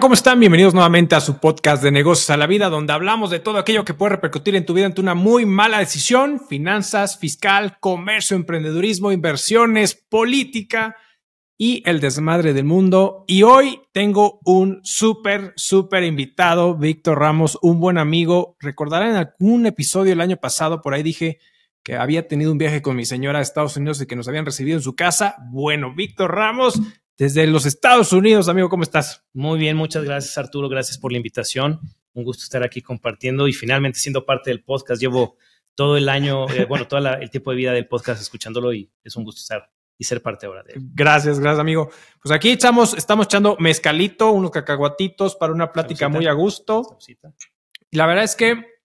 ¿cómo están? Bienvenidos nuevamente a su podcast de negocios a la vida, donde hablamos de todo aquello que puede repercutir en tu vida ante una muy mala decisión, finanzas, fiscal, comercio, emprendedurismo, inversiones, política y el desmadre del mundo. Y hoy tengo un súper, súper invitado, Víctor Ramos, un buen amigo. Recordarán en algún episodio el año pasado, por ahí dije que había tenido un viaje con mi señora a Estados Unidos y que nos habían recibido en su casa. Bueno, Víctor Ramos desde los Estados Unidos, amigo, ¿cómo estás? Muy bien, muchas gracias Arturo, gracias por la invitación. Un gusto estar aquí compartiendo y finalmente siendo parte del podcast. Llevo todo el año, eh, bueno, todo el tiempo de vida del podcast escuchándolo y es un gusto estar y ser parte ahora de él. Gracias, gracias, amigo. Pues aquí estamos, estamos echando mezcalito, unos cacahuatitos para una plática muy a gusto. Y la verdad es que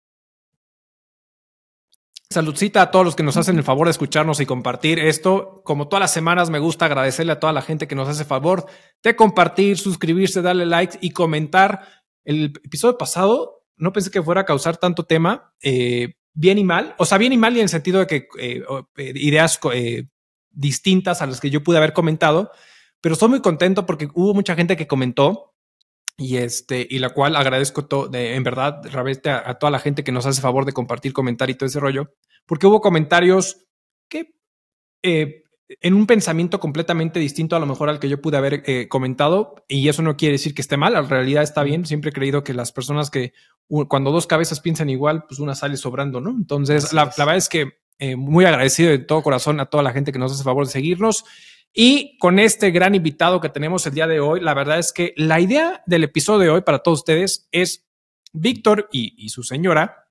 Saludcita a todos los que nos hacen el favor de escucharnos y compartir esto. Como todas las semanas, me gusta agradecerle a toda la gente que nos hace favor de compartir, suscribirse, darle like y comentar. El episodio pasado no pensé que fuera a causar tanto tema, eh, bien y mal. O sea, bien y mal y en el sentido de que eh, eh, ideas distintas a las que yo pude haber comentado, pero estoy muy contento porque hubo mucha gente que comentó y este, y la cual agradezco de, en verdad, realmente a, toda la gente que nos hace favor de compartir, comentar y todo ese rollo, porque hubo comentarios que eh, en un pensamiento completamente distinto a lo mejor al que yo pude haber eh, comentado, y eso no quiere decir que esté mal, en realidad está bien, siempre he creído que las personas que cuando dos cabezas piensan igual, pues una sale sobrando, ¿no? Entonces, la, verdad es que eh, muy agradecido de todo corazón a toda la gente que nos hace favor de seguirnos. Y con este gran invitado que tenemos el día de hoy, la verdad es que la idea del episodio de hoy para todos ustedes es Víctor y, su señora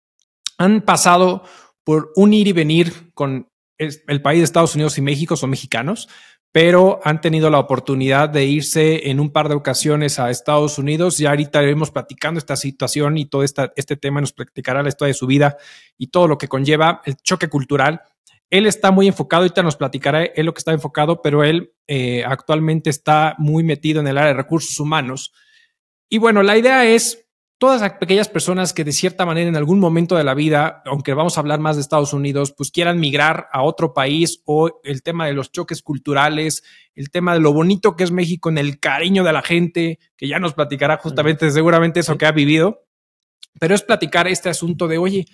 han pasado por un ir y venir con el país de Estados Unidos y México, son mexicanos, pero han tenido la oportunidad de irse en un par de ocasiones a Estados Unidos. Y ahorita iremos platicando esta situación y todo este tema nos platicará la historia de su vida y todo lo que conlleva el choque cultural él está muy enfocado, ahorita nos platicará él lo que está enfocado, pero él eh, actualmente está muy metido en el área de recursos humanos. Y bueno, la idea es todas aquellas personas que de cierta manera en algún momento de la vida, aunque vamos a hablar más de Estados Unidos, pues quieran migrar a otro país o el tema de los choques culturales, el tema de lo bonito que es México en el cariño de la gente, que ya nos platicará justamente seguramente eso que ha vivido, pero es platicar este asunto de, oye,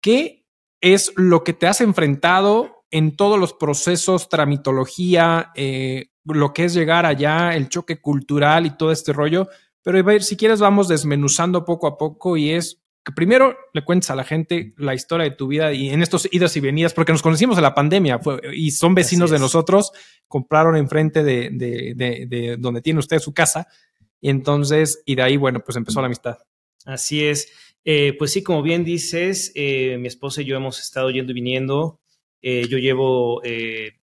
¿qué es lo que te has enfrentado en todos los procesos, tramitología, eh, lo que es llegar allá, el choque cultural y todo este rollo. Pero si quieres vamos desmenuzando poco a poco y es que primero le cuentes a la gente la historia de tu vida y en estos idas y venidas, porque nos conocimos en la pandemia y son vecinos de nosotros, compraron enfrente de, de, de donde tiene usted su casa y entonces, y de ahí, bueno, pues empezó la amistad. Así es. Eh, pues sí, como bien dices, eh, mi esposa y yo hemos estado yendo y viniendo. Eh, yo llevo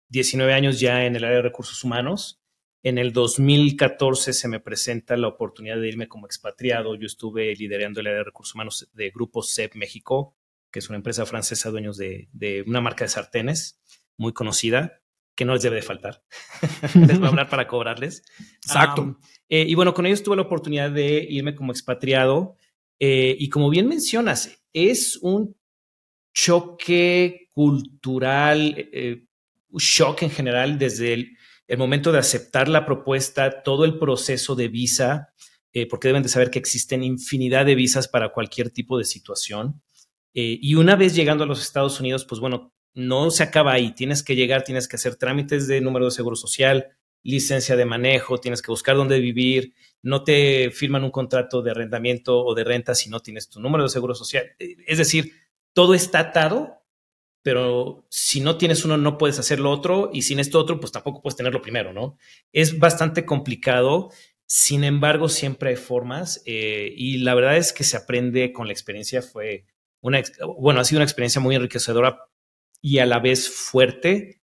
19 años ya en el área de recursos humanos. En el 2014 se me presenta la oportunidad de irme como expatriado. Yo estuve liderando el área de recursos humanos de Grupo CEP México, que es una empresa francesa dueños de, una marca de sartenes muy conocida, que no les debe de faltar. les voy a hablar para cobrarles. Exacto. y bueno, con ellos tuve la oportunidad de irme como expatriado. Eh, y como bien mencionas, es un choque cultural, eh, un shock en general desde el, momento de aceptar la propuesta, todo el proceso de visa, eh, porque deben de saber que existen infinidad de visas para cualquier tipo de situación. y una vez llegando a los Estados Unidos, pues bueno, no se acaba ahí. Tienes que llegar, tienes que hacer trámites de número de seguro social, licencia de manejo, tienes que buscar dónde vivir, no te firman un contrato de arrendamiento o de renta si no tienes tu número de seguro social. Eh, es decir, todo está atado, pero si no tienes uno no puedes hacer lo otro y sin esto otro pues tampoco puedes tener lo primero, ¿no? Es bastante complicado, sin embargo siempre hay formas eh, y la verdad es que se aprende con la experiencia, fue una, bueno, ha sido una experiencia muy enriquecedora y a la vez fuerte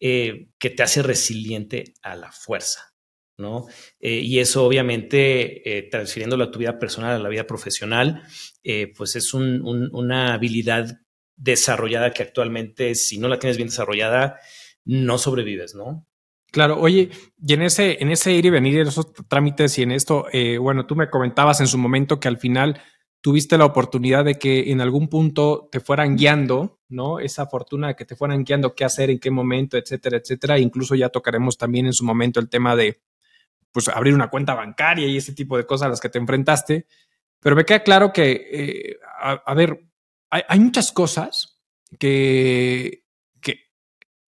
eh, que te hace resiliente a la fuerza. ¿No? Eh, y eso obviamente, eh, transfiriéndolo a tu vida personal, a la vida profesional, eh, pues es una habilidad desarrollada que actualmente, si no la tienes bien desarrollada, no sobrevives, ¿no? Claro, oye, y en ese, en ese ir y venir, en esos trámites y en esto, bueno, tú me comentabas en su momento que al final tuviste la oportunidad de que en algún punto te fueran guiando, ¿no? Esa fortuna que te fueran guiando qué hacer, en qué momento, etcétera, etcétera. Incluso ya tocaremos también en su momento el tema de pues abrir una cuenta bancaria y ese tipo de cosas a las que te enfrentaste. Pero me queda claro que, eh, a, ver, hay, muchas cosas que,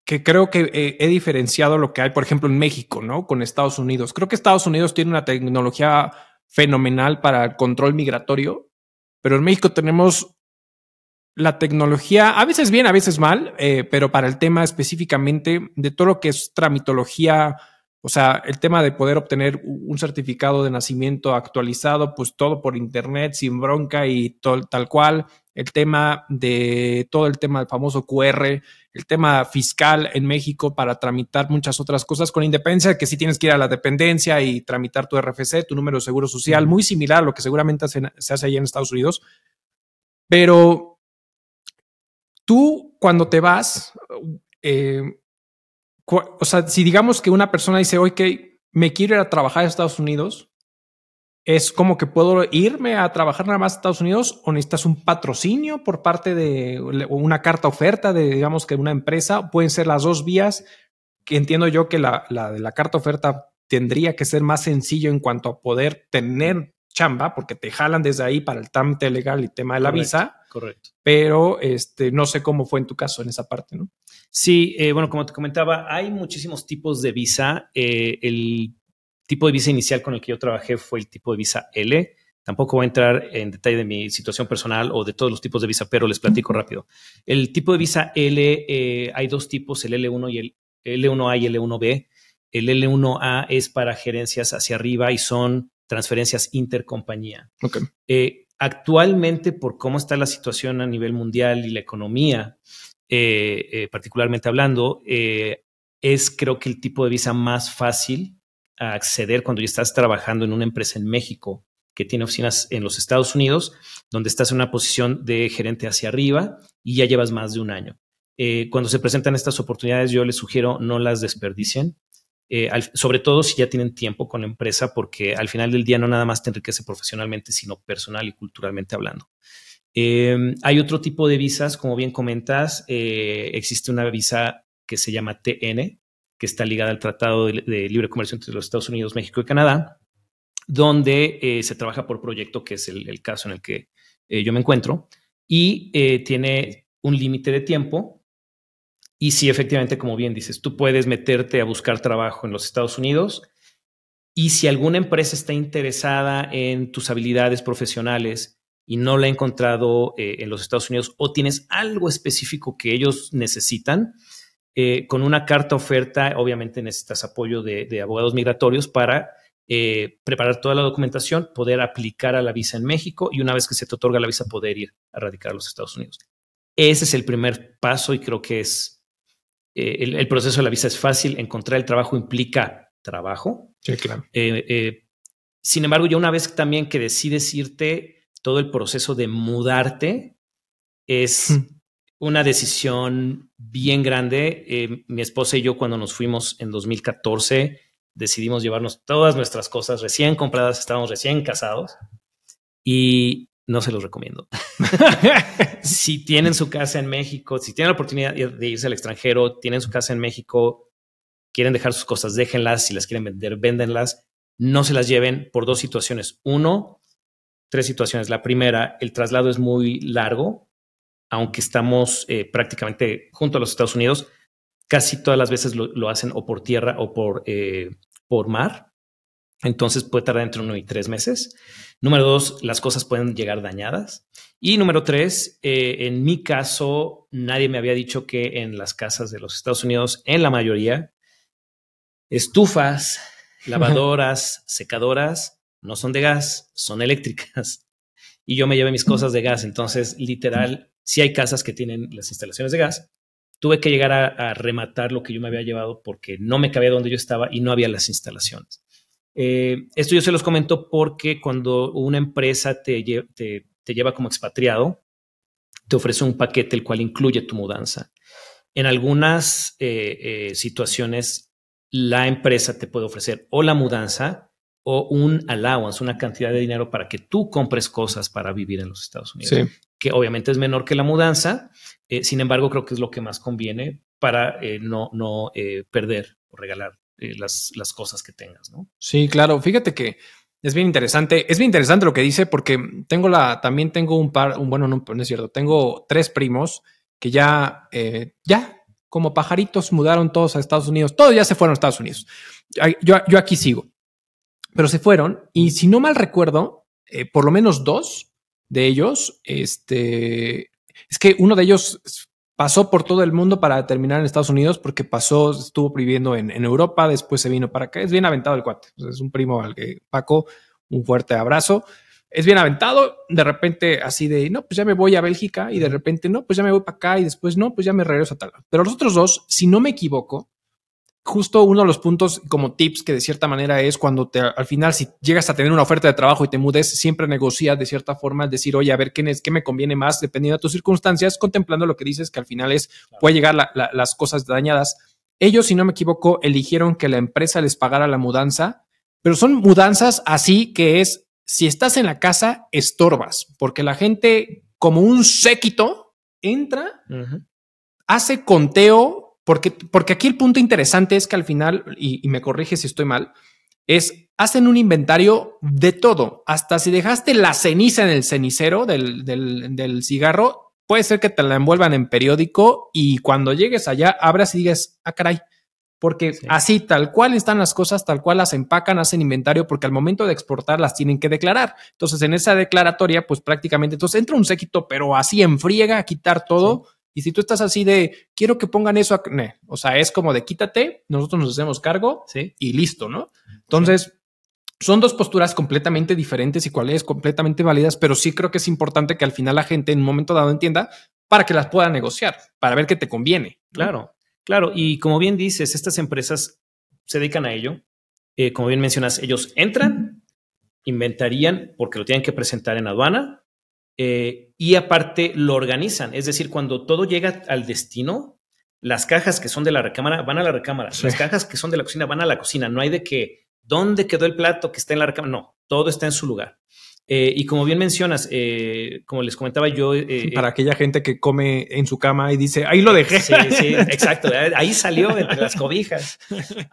que, creo que eh, he diferenciado lo que hay, por ejemplo, en México, ¿no? Con Estados Unidos. Creo que Estados Unidos tiene una tecnología fenomenal para el control migratorio, pero en México tenemos la tecnología, a veces bien, a veces mal, eh, pero para el tema específicamente de todo lo que es tramitología, o sea, el tema de poder obtener un certificado de nacimiento actualizado, pues todo por internet, sin bronca y tal cual. El tema de todo el tema del famoso QR, el tema fiscal en México para tramitar muchas otras cosas, con independencia de que si tienes que ir a la dependencia y tramitar tu RFC, tu número de seguro social, muy similar a lo que seguramente se hace allá en Estados Unidos. Pero Tú, cuando te vas, eh, o sea, si digamos que una persona dice, oye, me quiero ir a trabajar a Estados Unidos, ¿es como que puedo irme a trabajar nada más a Estados Unidos o necesitas un patrocinio por parte de una carta oferta de, digamos, que una empresa? Pueden ser las dos vías, que entiendo yo que la, la de la carta oferta tendría que ser más sencillo en cuanto a poder tener chamba, porque te jalan desde ahí para el trámite legal y tema de la visa. Correcto. Pero este, no sé cómo fue en tu caso en esa parte, ¿no? Sí, eh, bueno, como te comentaba, hay muchísimos tipos de visa. Eh, el tipo de visa inicial con el que yo trabajé fue el tipo de visa L. Tampoco voy a entrar en detalle de mi situación personal o de todos los tipos de visa, pero les platico rápido. El tipo de visa L, eh, hay dos tipos, el L1 y el L1A y el L1B. El L1A es para gerencias hacia arriba y son transferencias intercompañía. Eh, actualmente, por cómo está la situación a nivel mundial y la economía, eh, eh, particularmente hablando, es creo que el tipo de visa más fácil a acceder cuando ya estás trabajando en una empresa en México que tiene oficinas en los Estados Unidos, donde estás en una posición de gerente hacia arriba y ya llevas más de un año. cuando se presentan estas oportunidades, yo les sugiero no las desperdicien. Eh, sobre todo si ya tienen tiempo con la empresa, porque al final del día no nada más te enriquece profesionalmente, sino personal y culturalmente hablando. Em, hay otro tipo de visas, como bien comentas, eh, existe una visa que se llama TN, que está ligada al Tratado de, Libre Comercio entre los Estados Unidos, México y Canadá, donde eh, se trabaja por proyecto, que es el caso en el que yo me encuentro, y tiene un límite de tiempo. Y sí, efectivamente, como bien dices, tú puedes meterte a buscar trabajo en los Estados Unidos y si alguna empresa está interesada en tus habilidades profesionales y no la ha encontrado eh, en los Estados Unidos o tienes algo específico que ellos necesitan, eh, con una carta oferta, obviamente necesitas apoyo de, abogados migratorios para eh, preparar toda la documentación, poder aplicar a la visa en México y una vez que se te otorga la visa, poder ir a radicar a los Estados Unidos. Ese es el primer paso y creo que es eh, el, proceso de la visa es fácil, encontrar el trabajo implica trabajo. Sí, claro. Sin embargo, ya una vez también que decides irte, todo el proceso de mudarte es una decisión bien grande. mi esposa y yo cuando nos fuimos en 2014 decidimos llevarnos todas nuestras cosas recién compradas, estábamos recién casados y no se los recomiendo. si tienen su casa en México, si tienen la oportunidad de irse al extranjero, tienen su casa en México, quieren dejar sus cosas, déjenlas. Si las quieren vender, véndenlas. No se las lleven por dos situaciones. Uno, tres situaciones. La primera, el traslado es muy largo, aunque estamos eh, prácticamente junto a los Estados Unidos. Casi todas las veces lo, hacen o por tierra o por, eh, por mar. Entonces puede tardar entre uno y tres meses. Número dos, las cosas pueden llegar dañadas. Y número tres, eh, en mi caso, nadie me había dicho que en las casas de los Estados Unidos, en la mayoría, estufas, lavadoras, secadoras, no son de gas, son eléctricas. Y yo me llevé mis cosas de gas. Entonces, literal, si hay casas que tienen las instalaciones de gas, tuve que llegar a, rematar lo que yo me había llevado porque no me cabía donde yo estaba y no había las instalaciones. Eh, esto yo se los comento porque cuando una empresa te, lleva como expatriado, te ofrece un paquete el cual incluye tu mudanza. En algunas eh, eh, situaciones, la empresa te puede ofrecer o la mudanza o un allowance, una cantidad de dinero para que tú compres cosas para vivir en los Estados Unidos, que obviamente es menor que la mudanza. sin embargo, creo que es lo que más conviene para no, no perder o regalar eh, las, las cosas que tengas, ¿no? Sí, claro. Fíjate que es bien interesante. Es bien interesante lo que dice porque tengo la, también tengo un par, un, bueno, no, no es cierto, tengo tres primos que ya, eh, ya como pajaritos mudaron todos a Estados Unidos. Todos ya se fueron a Estados Unidos. Yo, yo aquí sigo, pero se fueron y si no mal recuerdo, eh, por lo menos dos de ellos, este, es que uno de ellos pasó por todo el mundo para terminar en Estados Unidos porque pasó, estuvo viviendo en, Europa, después se vino para acá. Es bien aventado el cuate. Es un primo al que Paco, un fuerte abrazo. Es bien aventado, de repente así de, no, pues ya me voy a Bélgica y de repente, no, pues ya me voy para acá y después, no, pues ya me regreso a tal. Pero los otros dos, si no me equivoco, justo uno de los puntos como tips que de cierta manera es cuando te, al final, si llegas a tener una oferta de trabajo y te mudes, siempre negocia de cierta forma, decir, oye, a ver qué, es, qué me conviene más dependiendo de tus circunstancias, contemplando lo que dices, que al final es, puede llegar las cosas dañadas. Ellos, si no me equivoco, eligieron que la empresa les pagara la mudanza, pero son mudanzas así que es, si estás en la casa, estorbas, porque la gente, como un séquito, entra, hace conteo porque, porque aquí el punto interesante es que al final, y, me corrige si estoy mal, es hacen un inventario de todo. Hasta si dejaste la ceniza en el cenicero del, del, cigarro, puede ser que te la envuelvan en periódico y cuando llegues allá abras y digas, ah, caray. Porque así, tal cual están las cosas, tal cual las empacan, hacen inventario, porque al momento de exportar las tienen que declarar. Entonces, en esa declaratoria, pues prácticamente, entonces entra un séquito, pero así en friega a quitar todo. Y si tú estás así de, quiero que pongan eso, o sea, es como de quítate, nosotros nos hacemos cargo y listo, ¿no? Entonces, son dos posturas completamente diferentes y cuales completamente válidas, pero sí creo que es importante que al final la gente en un momento dado entienda para que las pueda negociar, para ver qué te conviene. Claro, claro. Y como bien dices, estas empresas se dedican a ello. Eh, como bien mencionas, ellos entran, inventarían porque lo tienen que presentar en aduana, eh, y aparte lo organizan. Es decir, cuando todo llega al destino, las cajas que son de la recámara van a la recámara, las cajas que son de la cocina van a la cocina. No hay de que, ¿dónde quedó el plato que está en la recámara? No, todo está en su lugar. Eh, y como bien mencionas, eh, como les comentaba yo... Para aquella gente que come en su cama y dice, ahí lo dejé. Sí, sí, exacto. Ahí salió entre las cobijas.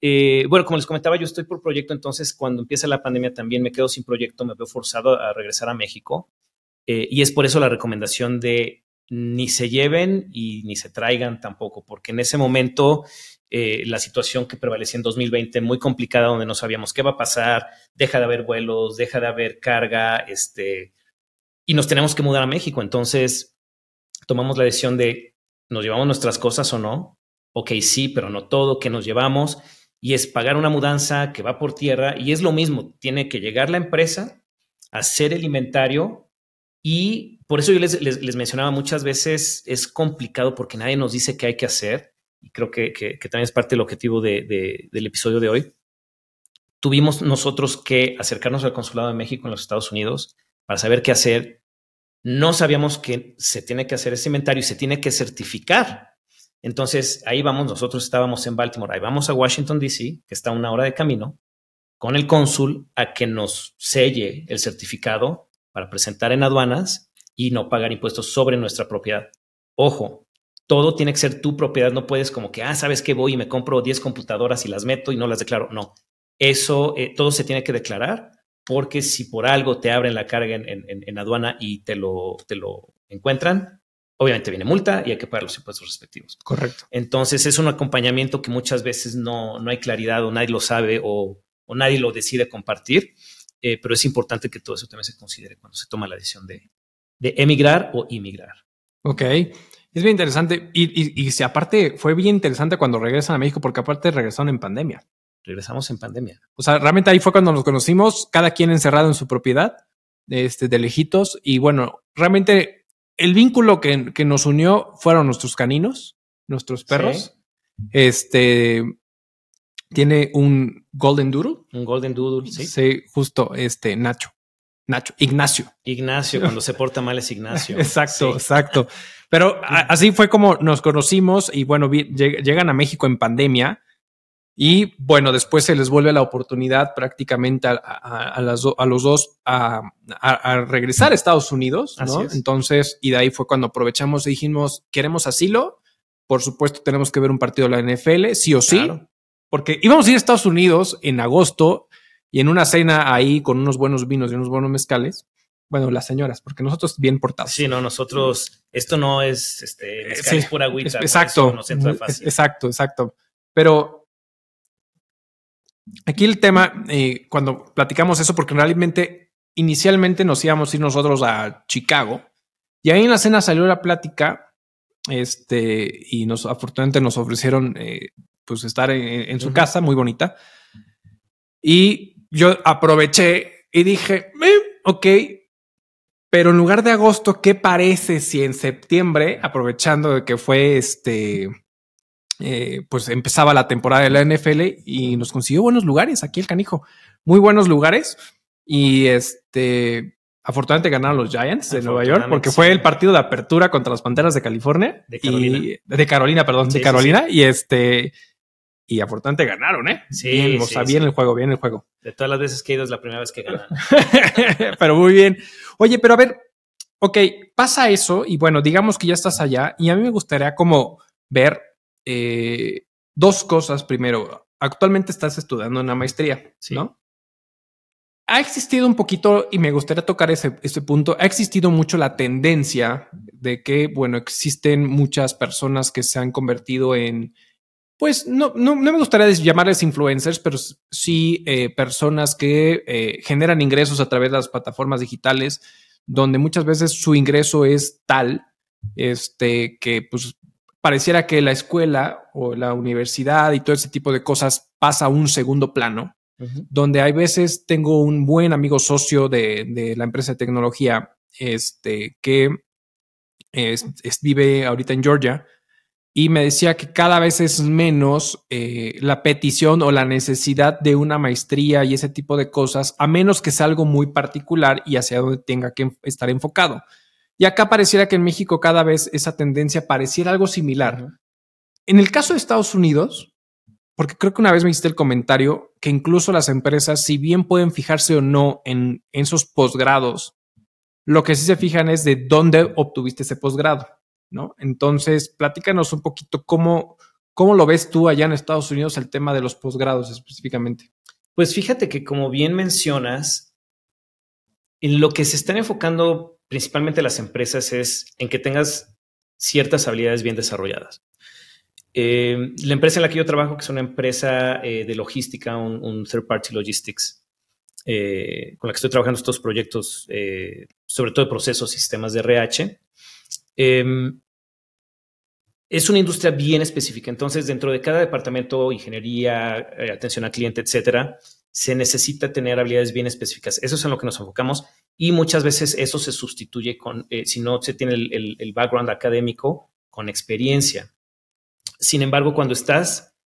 Eh, bueno, como les comentaba, yo estoy por proyecto, entonces cuando empieza la pandemia también me quedo sin proyecto, me veo forzado a regresar a México. Eh, y es por eso la recomendación de ni se lleven y ni se traigan tampoco, porque en ese momento eh, la situación que prevalecía en 2020, muy complicada, donde no sabíamos qué va a pasar, deja de haber vuelos, deja de haber carga, este, y nos tenemos que mudar a México. Entonces tomamos la decisión de, ¿nos llevamos nuestras cosas o no? Ok, sí, pero no todo, ¿qué nos llevamos? Y es pagar una mudanza que va por tierra y es lo mismo, tiene que llegar la empresa, hacer el inventario y por eso yo les, les, mencionaba muchas veces es complicado porque nadie nos dice qué hay que hacer y creo que, que, también es parte del objetivo de, del episodio de hoy. Tuvimos nosotros que acercarnos al Consulado de México en los Estados Unidos para saber qué hacer. No sabíamos que se tiene que hacer ese inventario y se tiene que certificar entonces, ahí vamos, nosotros estábamos en Baltimore, ahí vamos a Washington, D.C., que está una hora de camino, con el cónsul a que nos selle el certificado para presentar en aduanas y no pagar impuestos sobre nuestra propiedad. Ojo, todo tiene que ser tu propiedad, no puedes como que, ah, sabes que voy y me compro 10 computadoras y las meto y no las declaro. No, eso, eh, todo se tiene que declarar porque si por algo te abren la carga en, aduana y te lo, te lo encuentran, obviamente viene multa y hay que pagar los impuestos respectivos. Correcto. Entonces es un acompañamiento que muchas veces no, no hay claridad o nadie lo sabe o, o nadie lo decide compartir, eh, pero es importante que todo eso también se considere cuando se toma la decisión de, de emigrar o inmigrar. Ok. Es bien interesante. Y, y, si aparte fue bien interesante cuando regresan a México, porque aparte regresaron en pandemia. Regresamos en pandemia. O sea, realmente ahí fue cuando nos conocimos, cada quien encerrado en su propiedad, este, de lejitos. Y bueno, realmente el vínculo que, nos unió fueron nuestros caninos, nuestros perros. Este tiene un Golden Doodle. Un Golden Doodle, sí. Sí, justo este Nacho. Nacho, Ignacio. Ignacio, cuando se porta mal es Ignacio. exacto, exacto. Pero así fue como nos conocimos y bueno, llegan a México en pandemia y bueno, después se les vuelve la oportunidad prácticamente a, los dos a, regresar a Estados Unidos, ¿no? Entonces, y de ahí fue cuando aprovechamos y dijimos, queremos asilo, por supuesto tenemos que ver un partido de la NFL, sí o sí. porque íbamos a ir a Estados Unidos en agosto y en una cena ahí con unos buenos vinos y unos buenos mezcales. Bueno, las señoras, porque nosotros bien portados. Sí, no, nosotros, esto no es, este, mezcal, sí, es pura agüita. Es- exacto. nos entra fácil. Exacto, exacto. Pero aquí el tema, eh, cuando platicamos eso, porque realmente inicialmente nos íbamos a ir nosotros a Chicago y ahí en la cena salió la plática, este, y nos afortunadamente nos ofrecieron eh, pues estar en, en su casa, muy bonita. Y yo aproveché y dije, "Eh, ok, pero en lugar de agosto, ¿qué parece si en septiembre, aprovechando de que fue este, eh, pues empezaba la temporada de la NFL y nos consiguió buenos lugares aquí el canijo, muy buenos lugares y este, afortunadamente ganaron los Giants de Nueva York porque fue el partido de apertura contra las Panteras de California De y- Carolina. de Carolina, perdón, Sí, de sí, Carolina y este y afortunadamente ganaron, ¿eh? Sí, bien, o sea, bien el juego, bien el juego. De todas las veces que he ido es la primera vez que ganan. pero muy bien. Oye, pero a ver, ok, pasa eso y bueno, digamos que ya estás allá y a mí me gustaría como ver eh, dos cosas. Primero, actualmente estás estudiando una maestría, Sí. ¿no? Ha existido un poquito, y me gustaría tocar ese, ese punto, ha existido mucho la tendencia de que, bueno, existen muchas personas que se han convertido en, pues no, no, no me gustaría llamarles influencers, pero sí eh, personas que eh, generan ingresos a través de las plataformas digitales, donde muchas veces su ingreso es tal, este, que pues pareciera que la escuela o la universidad y todo ese tipo de cosas pasa a un segundo plano donde hay veces tengo un buen amigo socio de, de la empresa de tecnología, este, que es- es- vive ahorita en Georgia, y me decía que cada vez es menos eh, la petición o la necesidad de una maestría y ese tipo de cosas, a menos que sea algo muy particular y hacia donde tenga que estar enfocado. Y acá pareciera que en México cada vez esa tendencia pareciera algo similar. En el caso de Estados Unidos, porque creo que una vez me hiciste el comentario que incluso las empresas, si bien pueden fijarse o no en, en esos posgrados, lo que sí se fijan es de dónde obtuviste ese posgrado, ¿no? Entonces, platícanos un poquito cómo, cómo lo ves tú allá en Estados Unidos el tema de los posgrados específicamente. Pues fíjate que como bien mencionas, en lo que se están enfocando principalmente las empresas es en que tengas ciertas habilidades bien desarrolladas. Eh, la empresa en la que yo trabajo, que es una empresa eh, de logística, un, third party logistics, eh, con la que estoy trabajando estos proyectos, sobre todo de procesos, sistemas de RH, eh, es una industria bien específica. Entonces, dentro de cada departamento, ingeniería, atención al cliente, etcétera, se necesita tener habilidades bien específicas. Eso es en lo que nos enfocamos y muchas veces eso se sustituye con, eh, si no se tiene el, el- background académico, con experiencia. Sin embargo, cuando estás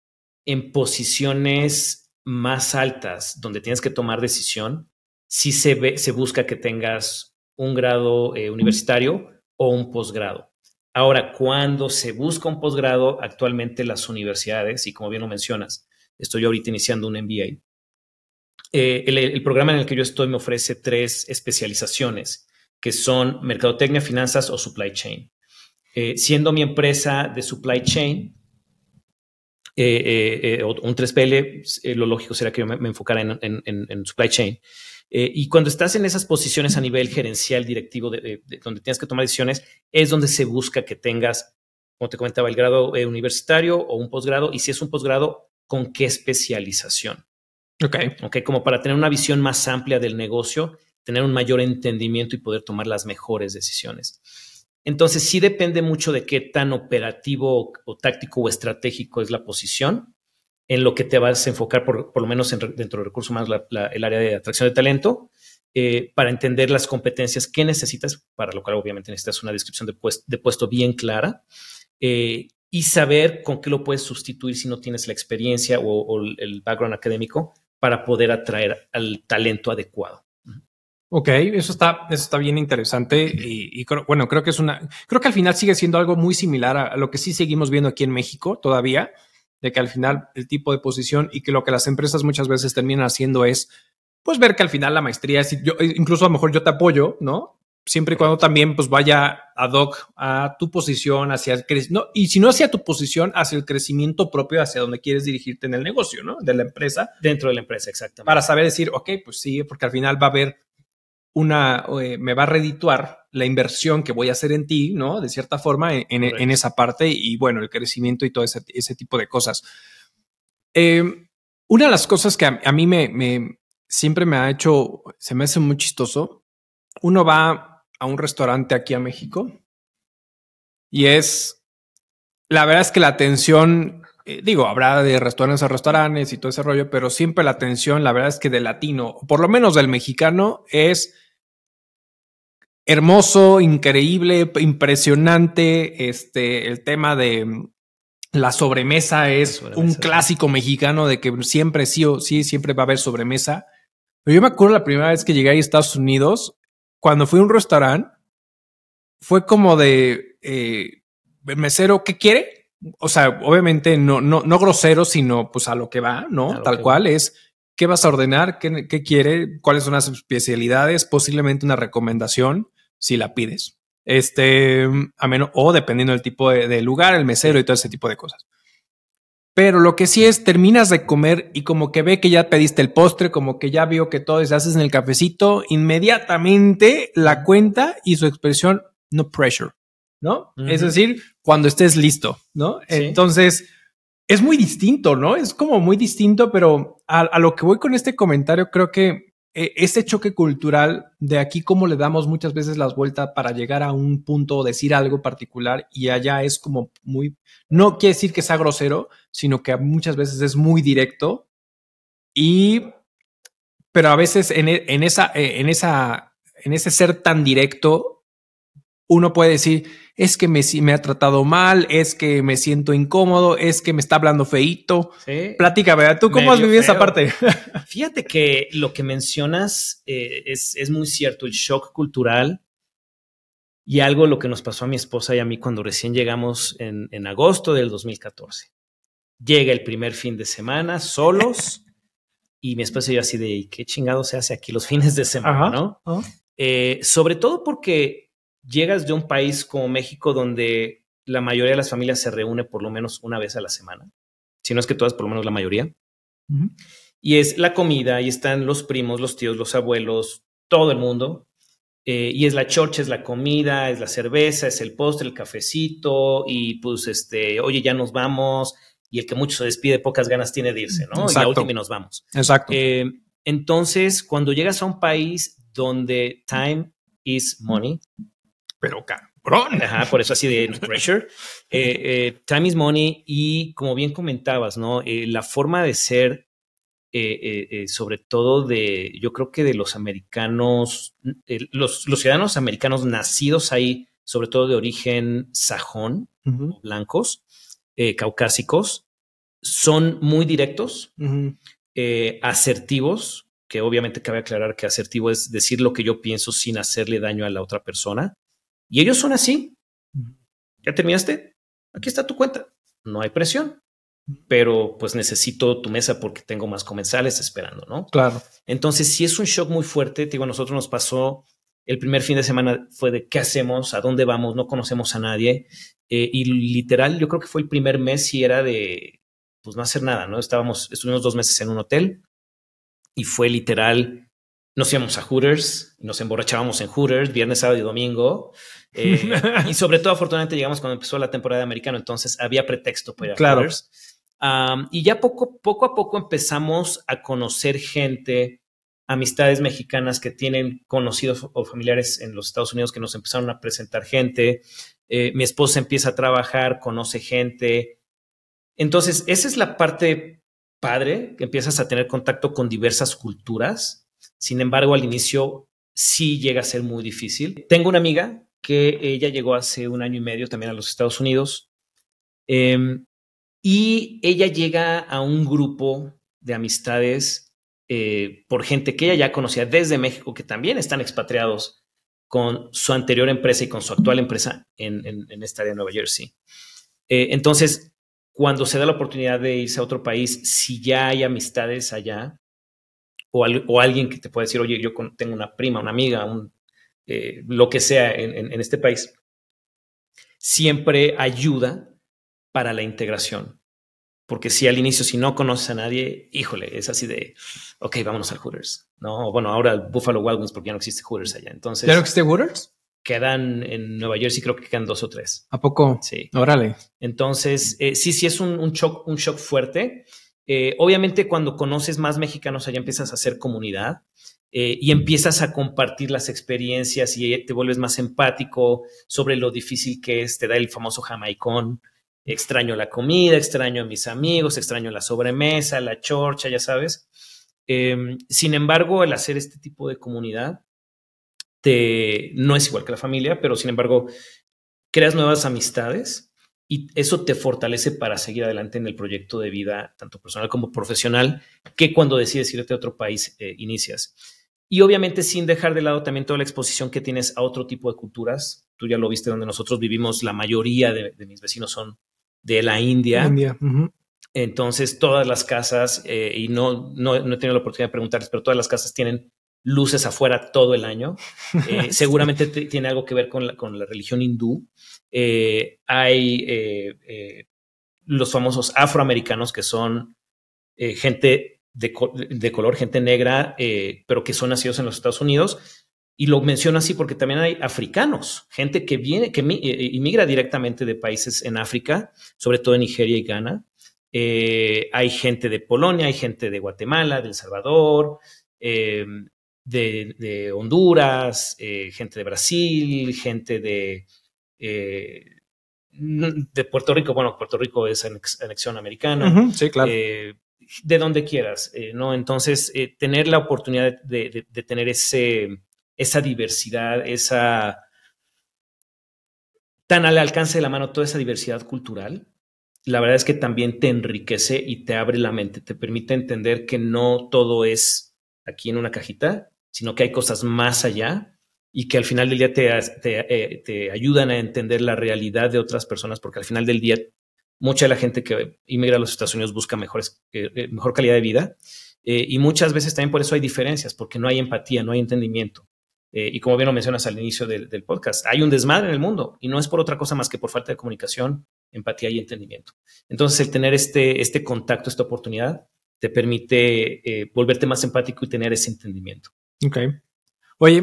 en posiciones más altas donde tienes que tomar decisión, sí se, ve, se busca que tengas un grado eh, universitario o un posgrado. Ahora, cuando se busca un posgrado, actualmente las universidades, y como bien lo mencionas, estoy ahorita iniciando un MBA, eh, el, programa en el que yo estoy me ofrece tres especializaciones, que son mercadotecnia, finanzas o supply chain. Eh, siendo mi empresa de supply chain, eh, eh, un 3PL, eh, lo lógico será que yo me, enfocara en, supply chain. Y cuando estás en esas posiciones a nivel gerencial, directivo, de, de- de donde tienes que tomar decisiones, es donde se busca que tengas, como te comentaba, el grado universitario o un posgrado. Y si es un posgrado, ¿con qué especialización? Ok. ¿ok? Como para tener una visión más amplia del negocio, tener un mayor entendimiento y poder tomar las mejores decisiones. Entonces, sí depende mucho de qué tan operativo o, táctico o estratégico es la posición, en lo que te vas a enfocar, por, por lo menos en dentro de recursos humanos, la- el área de atracción de talento, eh, para entender las competencias que necesitas, para lo cual obviamente necesitas una descripción de, pues- de puesto bien clara, eh, y saber con qué lo puedes sustituir si no tienes la experiencia o, el background académico para poder atraer al talento adecuado. Ok, eso está, eso está bien interesante y, creo- bueno, creo que es una, creo que al final sigue siendo algo muy similar a, lo que sí seguimos viendo aquí en México todavía, de que al final el tipo de posición y que lo que las empresas muchas veces terminan haciendo es, pues ver que al final la maestría es, yo, incluso a lo mejor yo te apoyo, ¿no? Siempre y cuando también pues vaya ad hoc a tu posición, hacia el crecimiento, y si no hacia tu posición, hacia el crecimiento propio, hacia donde quieres dirigirte en el negocio, ¿no? De la empresa. Dentro de la empresa, exactamente. Para saber decir, ok, pues sí, porque al final va a haber una, eh, me va a redituar la inversión que voy a hacer en ti, ¿no? De cierta forma, en, en, esa parte y bueno, el crecimiento y todo ese, ese tipo de cosas. Eh, una de las cosas que a, mí me, me, siempre me ha hecho, se me hace muy chistoso, uno va a un restaurante aquí a México y es, la verdad es que la atención, eh, digo, habrá de restaurantes a restaurantes y todo ese rollo, pero siempre la atención, la verdad es que del latino, por lo menos del mexicano, es hermoso, increíble, impresionante. Este, el tema de mm, la sobremesa es un clásico mexicano de que siempre sí o sí, siempre va a haber sobremesa. Pero yo me acuerdo la primera vez que llegué a Estados Unidos, cuando fui a un restaurante, fue como de eh, mesero, ¿qué quiere? O sea, obviamente no, no, no grosero, sino pues a lo que va, ¿no? Tal cual es qué vas a ordenar, ¿Qué, qué quiere, cuáles son las especialidades, posiblemente una recomendación si la pides. Este, a menos, o dependiendo del tipo de, lugar, el mesero y todo ese tipo de cosas. Pero lo que sí es, terminas de comer y como que ve que ya pediste el postre, como que ya vio que todo se haces en el cafecito, inmediatamente la cuenta y su expresión, no pressure, ¿no? Es decir, cuando estés listo, ¿no? Entonces, es muy distinto, ¿no? Es como muy distinto, pero a, lo que voy con este comentario, creo que ese choque cultural de aquí, cómo le damos muchas veces las vueltas para llegar a un punto o decir algo particular y allá es como muy, no quiere decir que sea grosero, sino que muchas veces es muy directo y, pero a veces en, e, en esa, en esa, en ese ser tan directo, uno puede decir, es que me, me, ha tratado mal, es que me siento incómodo, es que me está hablando feito. Sí. ¿verdad? ¿tú cómo has vivido esa parte? Fíjate que lo que mencionas eh, es, es, muy cierto, el shock cultural y algo lo que nos pasó a mi esposa y a mí cuando recién llegamos en, en agosto del 2014. Llega el primer fin de semana solos y mi esposa y yo así de, ¿qué chingado se hace aquí los fines de semana? ¿no? Eh, sobre todo porque llegas de un país como México donde la mayoría de las familias se reúne por lo menos una vez a la semana, si no es que todas, por lo menos la mayoría. Y es la comida, y están los primos, los tíos, los abuelos, todo el mundo. Eh, y es la chorcha, es la comida, es la cerveza, es el postre, el cafecito, y pues este, oye, ya nos vamos, y el que mucho se despide, pocas ganas tiene de irse, ¿no? Y última y nos vamos. Exacto. Eh, entonces, cuando llegas a un país donde time is money, pero cabrón. Ajá, por eso así de pressure. Eh, eh, time is money y como bien comentabas, ¿no? Eh, la forma de ser, sobre todo de, yo creo que de los americanos, los, los, ciudadanos americanos nacidos ahí, sobre todo de origen sajón, blancos, caucásicos, son muy directos, asertivos, que obviamente cabe aclarar que asertivo es decir lo que yo pienso sin hacerle daño a la otra persona. Y ellos son así. ¿Ya terminaste? Aquí está tu cuenta. No hay presión, pero pues necesito tu mesa porque tengo más comensales esperando, ¿no? Claro. Entonces, si es un shock muy fuerte, digo, a nosotros nos pasó el primer fin de semana fue de qué hacemos, a dónde vamos, no conocemos a nadie. Eh, y literal, yo creo que fue el primer mes y era de, pues no hacer nada, ¿no? Estábamos, estuvimos dos meses en un hotel y fue literal, nos íbamos a Hooters, nos emborrachábamos en Hooters, viernes, sábado y domingo. Eh, y sobre todo, afortunadamente, llegamos cuando empezó la temporada de americano, entonces había pretexto para claro. y ya poco, poco a poco empezamos a conocer gente, amistades mexicanas que tienen conocidos o familiares en los Estados Unidos que nos empezaron a presentar gente. Eh, mi esposa empieza a trabajar, conoce gente. Entonces, esa es la parte padre, que empiezas a tener contacto con diversas culturas. Sin embargo, al inicio sí llega a ser muy difícil. Tengo una amiga que ella llegó hace un año y medio también a los Estados Unidos. Em, y ella llega a un grupo de amistades eh, por gente que ella ya conocía desde México, que también están expatriados con su anterior empresa y con su actual empresa en, en, esta área de Nueva Jersey. Eh, entonces, cuando se da la oportunidad de irse a otro país, si ya hay amistades allá, o, o alguien que te puede decir, oye, yo tengo una prima, una amiga, un eh, lo que sea en, este país, siempre ayuda para la integración. Porque si al inicio, si no conoces a nadie, híjole, es así de, ok, vámonos al Hooters. No, bueno, ahora el Buffalo Wild Wings porque ya no existe Hooters allá. Entonces, ¿Ya no existe Hooters? Quedan en Nueva Jersey, creo que quedan dos o tres. ¿A poco? Sí. Órale. Entonces, eh, sí, sí es un, un, shock, un shock fuerte. Eh, obviamente, cuando conoces más mexicanos allá empiezas a hacer comunidad. Eh, y empiezas a compartir las experiencias y te vuelves más empático sobre lo difícil que es, te da el famoso jamaicón, extraño la comida, extraño a mis amigos, extraño la sobremesa, la chorcha, ya sabes. Em, sin embargo, el hacer este tipo de comunidad te, no es igual que la familia, pero sin embargo, creas nuevas amistades y eso te fortalece para seguir adelante en el proyecto de vida, tanto personal como profesional, que cuando decides irte a otro país eh, inicias. Y obviamente sin dejar de lado también toda la exposición que tienes a otro tipo de culturas. Tú ya lo viste donde nosotros vivimos, la mayoría de, mis vecinos son de la India. Entonces todas las casas, eh, y no, no, no, he tenido la oportunidad de preguntarles, pero todas las casas tienen luces afuera todo el año. Eh, seguramente tiene algo que ver con la, con la religión hindú. Eh, hay los famosos afroamericanos que son gente de, color, gente negra, eh, pero que son nacidos en los Estados Unidos. Y lo menciono así porque también hay africanos, gente que viene, que eh, inmigra directamente de países en África, sobre todo en Nigeria y Ghana. Eh, hay gente de Polonia, hay gente de Guatemala, de El Salvador, de, Honduras, gente de Brasil, gente de, de Puerto Rico. Bueno, Puerto Rico es anexión americana. sí, claro de donde quieras, eh, ¿no? Entonces, eh, tener la oportunidad de, tener ese, esa diversidad, esa tan al alcance de la mano toda esa diversidad cultural, la verdad es que también te enriquece y te abre la mente, te permite entender que no todo es aquí en una cajita, sino que hay cosas más allá y que al final del día te, te, eh, ayudan a entender la realidad de otras personas, porque al final del día mucha de la gente que inmigra a los Estados Unidos busca mejores, eh, eh, mejor calidad de vida. Eh, y muchas veces también por eso hay diferencias, porque no hay empatía, no hay entendimiento. y como bien lo mencionas al inicio del, podcast, hay un desmadre en el mundo y no es por otra cosa más que por falta de comunicación, empatía y entendimiento. Entonces, el tener este, este contacto, esta oportunidad, te permite volverte más empático y tener ese entendimiento. Ok. Oye,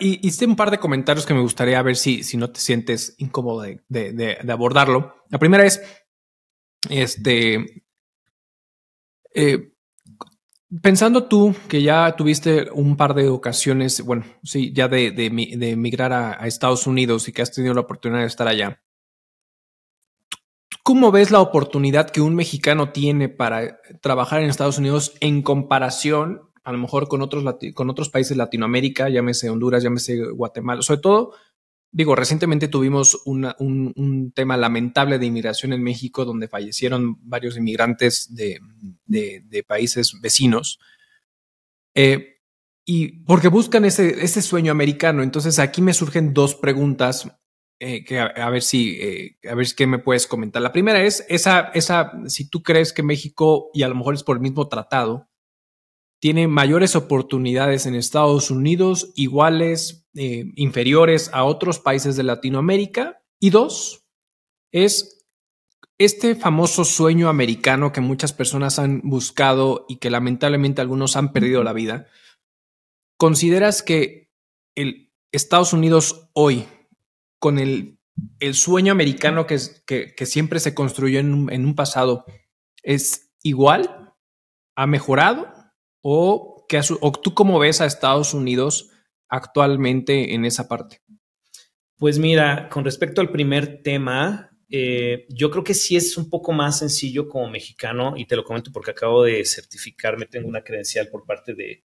hice un par de comentarios que me gustaría ver si, si no te sientes incómodo de, abordarlo. La primera es, este, eh, pensando tú que ya tuviste un par de ocasiones, bueno, sí, ya de, de, emigrar a, Estados Unidos y que has tenido la oportunidad de estar allá, ¿cómo ves la oportunidad que un mexicano tiene para trabajar en Estados Unidos en comparación a lo mejor con otros, con otros países de Latinoamérica, llámese Honduras, llámese Guatemala, sobre todo, digo, recientemente tuvimos un, tema lamentable de inmigración en México donde fallecieron varios inmigrantes de, países vecinos. Eh, y porque buscan ese, ese, sueño americano. Entonces aquí me surgen dos preguntas eh, que a, ver si, eh, a ver qué me puedes comentar. La primera es esa, esa, si tú crees que México, y a lo mejor es por el mismo tratado, tiene mayores oportunidades en Estados Unidos, iguales, eh, inferiores a otros países de Latinoamérica. Y dos, es este famoso sueño americano que muchas personas han buscado y que lamentablemente algunos han perdido la vida. ¿Consideras que el Estados Unidos hoy, con el, el sueño americano que, que, siempre se construyó en un pasado, es igual? ¿Ha mejorado? O, que, tú cómo ves a Estados Unidos actualmente en esa parte? Pues mira, con respecto al primer tema, eh, yo creo que sí es un poco más sencillo como mexicano, y te lo comento porque acabo de certificarme, tengo una credencial por parte de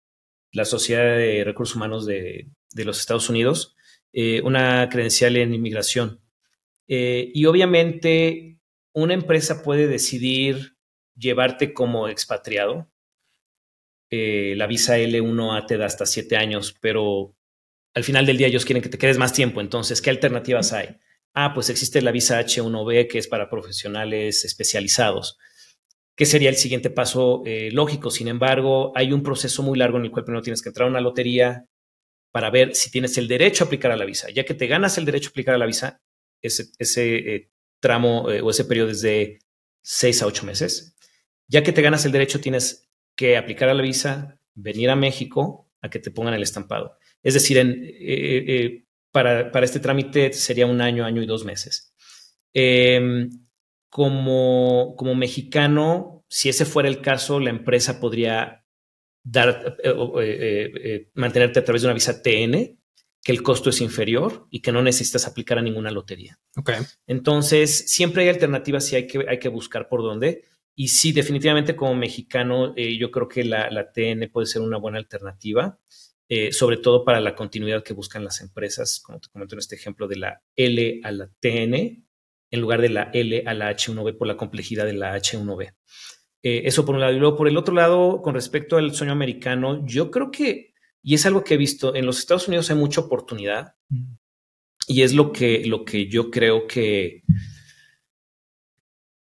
la Sociedad de Recursos Humanos de, los Estados Unidos, eh, una credencial en inmigración. Eh, y obviamente una empresa puede decidir llevarte como expatriado, eh, la visa L1A te da hasta siete años, pero al final del día ellos quieren que te quedes más tiempo. Entonces, ¿qué alternativas hay? Ah, pues existe la visa H1B que es para profesionales especializados. que sería el siguiente paso eh, lógico. Sin embargo, hay un proceso muy largo en el cual primero tienes que entrar a una lotería para ver si tienes el derecho a aplicar a la visa. Ya que te ganas el derecho a aplicar a la visa, ese, ese eh, tramo eh, o ese periodo es de seis a ocho meses. Ya que te ganas el derecho, tienes que aplicar a la visa, venir a México a que te pongan el estampado. Es decir, en, para, para, este trámite sería un año, año y dos meses. Em, como, como mexicano, si ese fuera el caso, la empresa podría dar, eh, eh, eh, mantenerte a través de una visa TN, que el costo es inferior y que no necesitas aplicar a ninguna lotería. Okay. Entonces, siempre hay alternativas y hay que, hay que buscar por dónde. Y sí, definitivamente como mexicano, yo creo que la, la, TN puede ser una buena alternativa, sobre todo para la continuidad que buscan las empresas, como te comento en este ejemplo de la L a la TN, en lugar de la L a la H1B por la complejidad de la H1B. Eh, eso por un lado. Y luego por el otro lado, con respecto al sueño americano, yo creo que, y es algo que he visto, en los Estados Unidos hay mucha oportunidad mm. y es lo que, lo que yo creo que,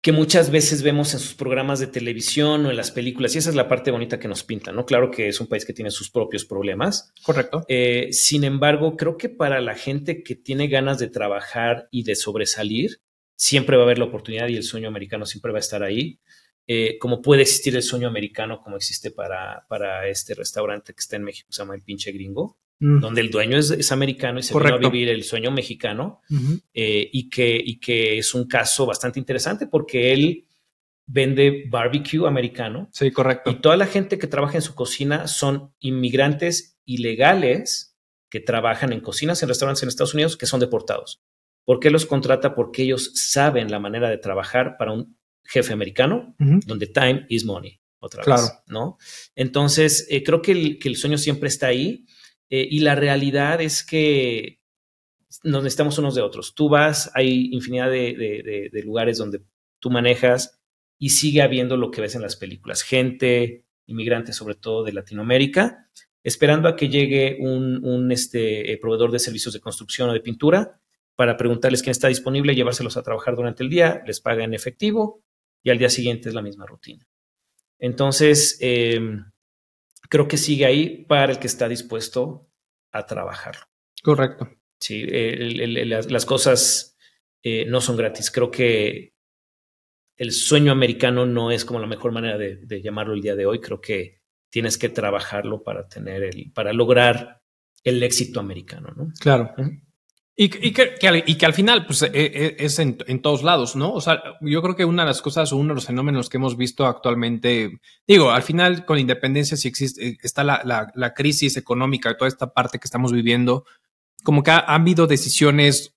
que muchas veces vemos en sus programas de televisión o en las películas, y esa es la parte bonita que nos pintan, ¿no? Claro que es un país que tiene sus propios problemas. Correcto. Eh, sin embargo, creo que para la gente que tiene ganas de trabajar y de sobresalir, siempre va a haber la oportunidad y el sueño americano siempre va a estar ahí. Eh, como puede existir el sueño americano, como existe para, para este restaurante que está en México, se llama El Pinche Gringo, mm. donde el dueño es, americano y se va a vivir el sueño mexicano, eh, y, que, y que es un caso bastante interesante porque él vende barbecue americano. Sí, correcto. Y toda la gente que trabaja en su cocina son inmigrantes ilegales que trabajan en cocinas, en restaurantes en Estados Unidos, que son deportados. ¿Por qué los contrata? Porque ellos saben la manera de trabajar para un jefe americano, donde time is money, otra vez, ¿no? Entonces, eh, creo que el, sueño siempre está ahí eh, y la realidad es que nos necesitamos unos de otros. Tú vas, hay infinidad de, lugares donde tú manejas y sigue habiendo lo que ves en las películas, gente, inmigrante sobre todo de Latinoamérica, esperando a que llegue un, este, eh, proveedor de servicios de construcción o de pintura para preguntarles quién está disponible, llevárselos a trabajar durante el día, les paga en efectivo y al día siguiente es la misma rutina. Entonces, em, creo que sigue ahí para el que está dispuesto a trabajarlo. Correcto. Sí, las, cosas eh, no son gratis. Creo que el sueño americano no es como la mejor manera de, llamarlo el día de hoy. Creo que tienes que trabajarlo para tener el, para lograr el éxito americano, ¿no? Claro. Y, que, al final, pues e, e, es en, todos lados, ¿no? O sea, yo creo que una de las cosas o uno de los fenómenos que hemos visto actualmente, digo, al final con independencia, si existe, eh, está la, la, crisis económica, toda esta parte que estamos viviendo, como que ha, habido decisiones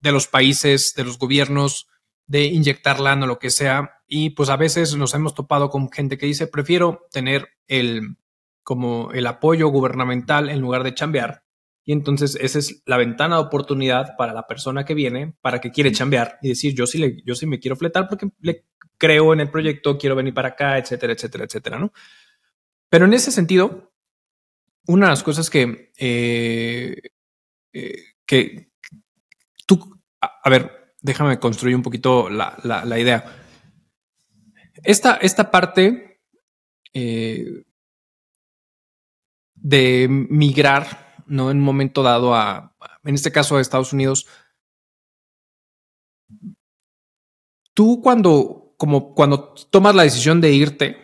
de los países, de los gobiernos, de inyectar lana o lo que sea, y pues a veces nos hemos topado con gente que dice, prefiero tener el, como el apoyo gubernamental en lugar de chambear y entonces esa es la ventana de oportunidad para la persona que viene, para que quiere chambear y decir, yo sí, le, yo sí me quiero fletar porque le creo en el proyecto, quiero venir para acá, etcétera, etcétera, etcétera, ¿no? Pero en ese sentido, una de las cosas que, eh, eh, que tú, a, ver, déjame construir un poquito la, la, idea. Esta, esta parte eh, de migrar ¿no? En un momento dado a, en este caso a Estados Unidos. Tú cuando, como cuando tomas la decisión de irte,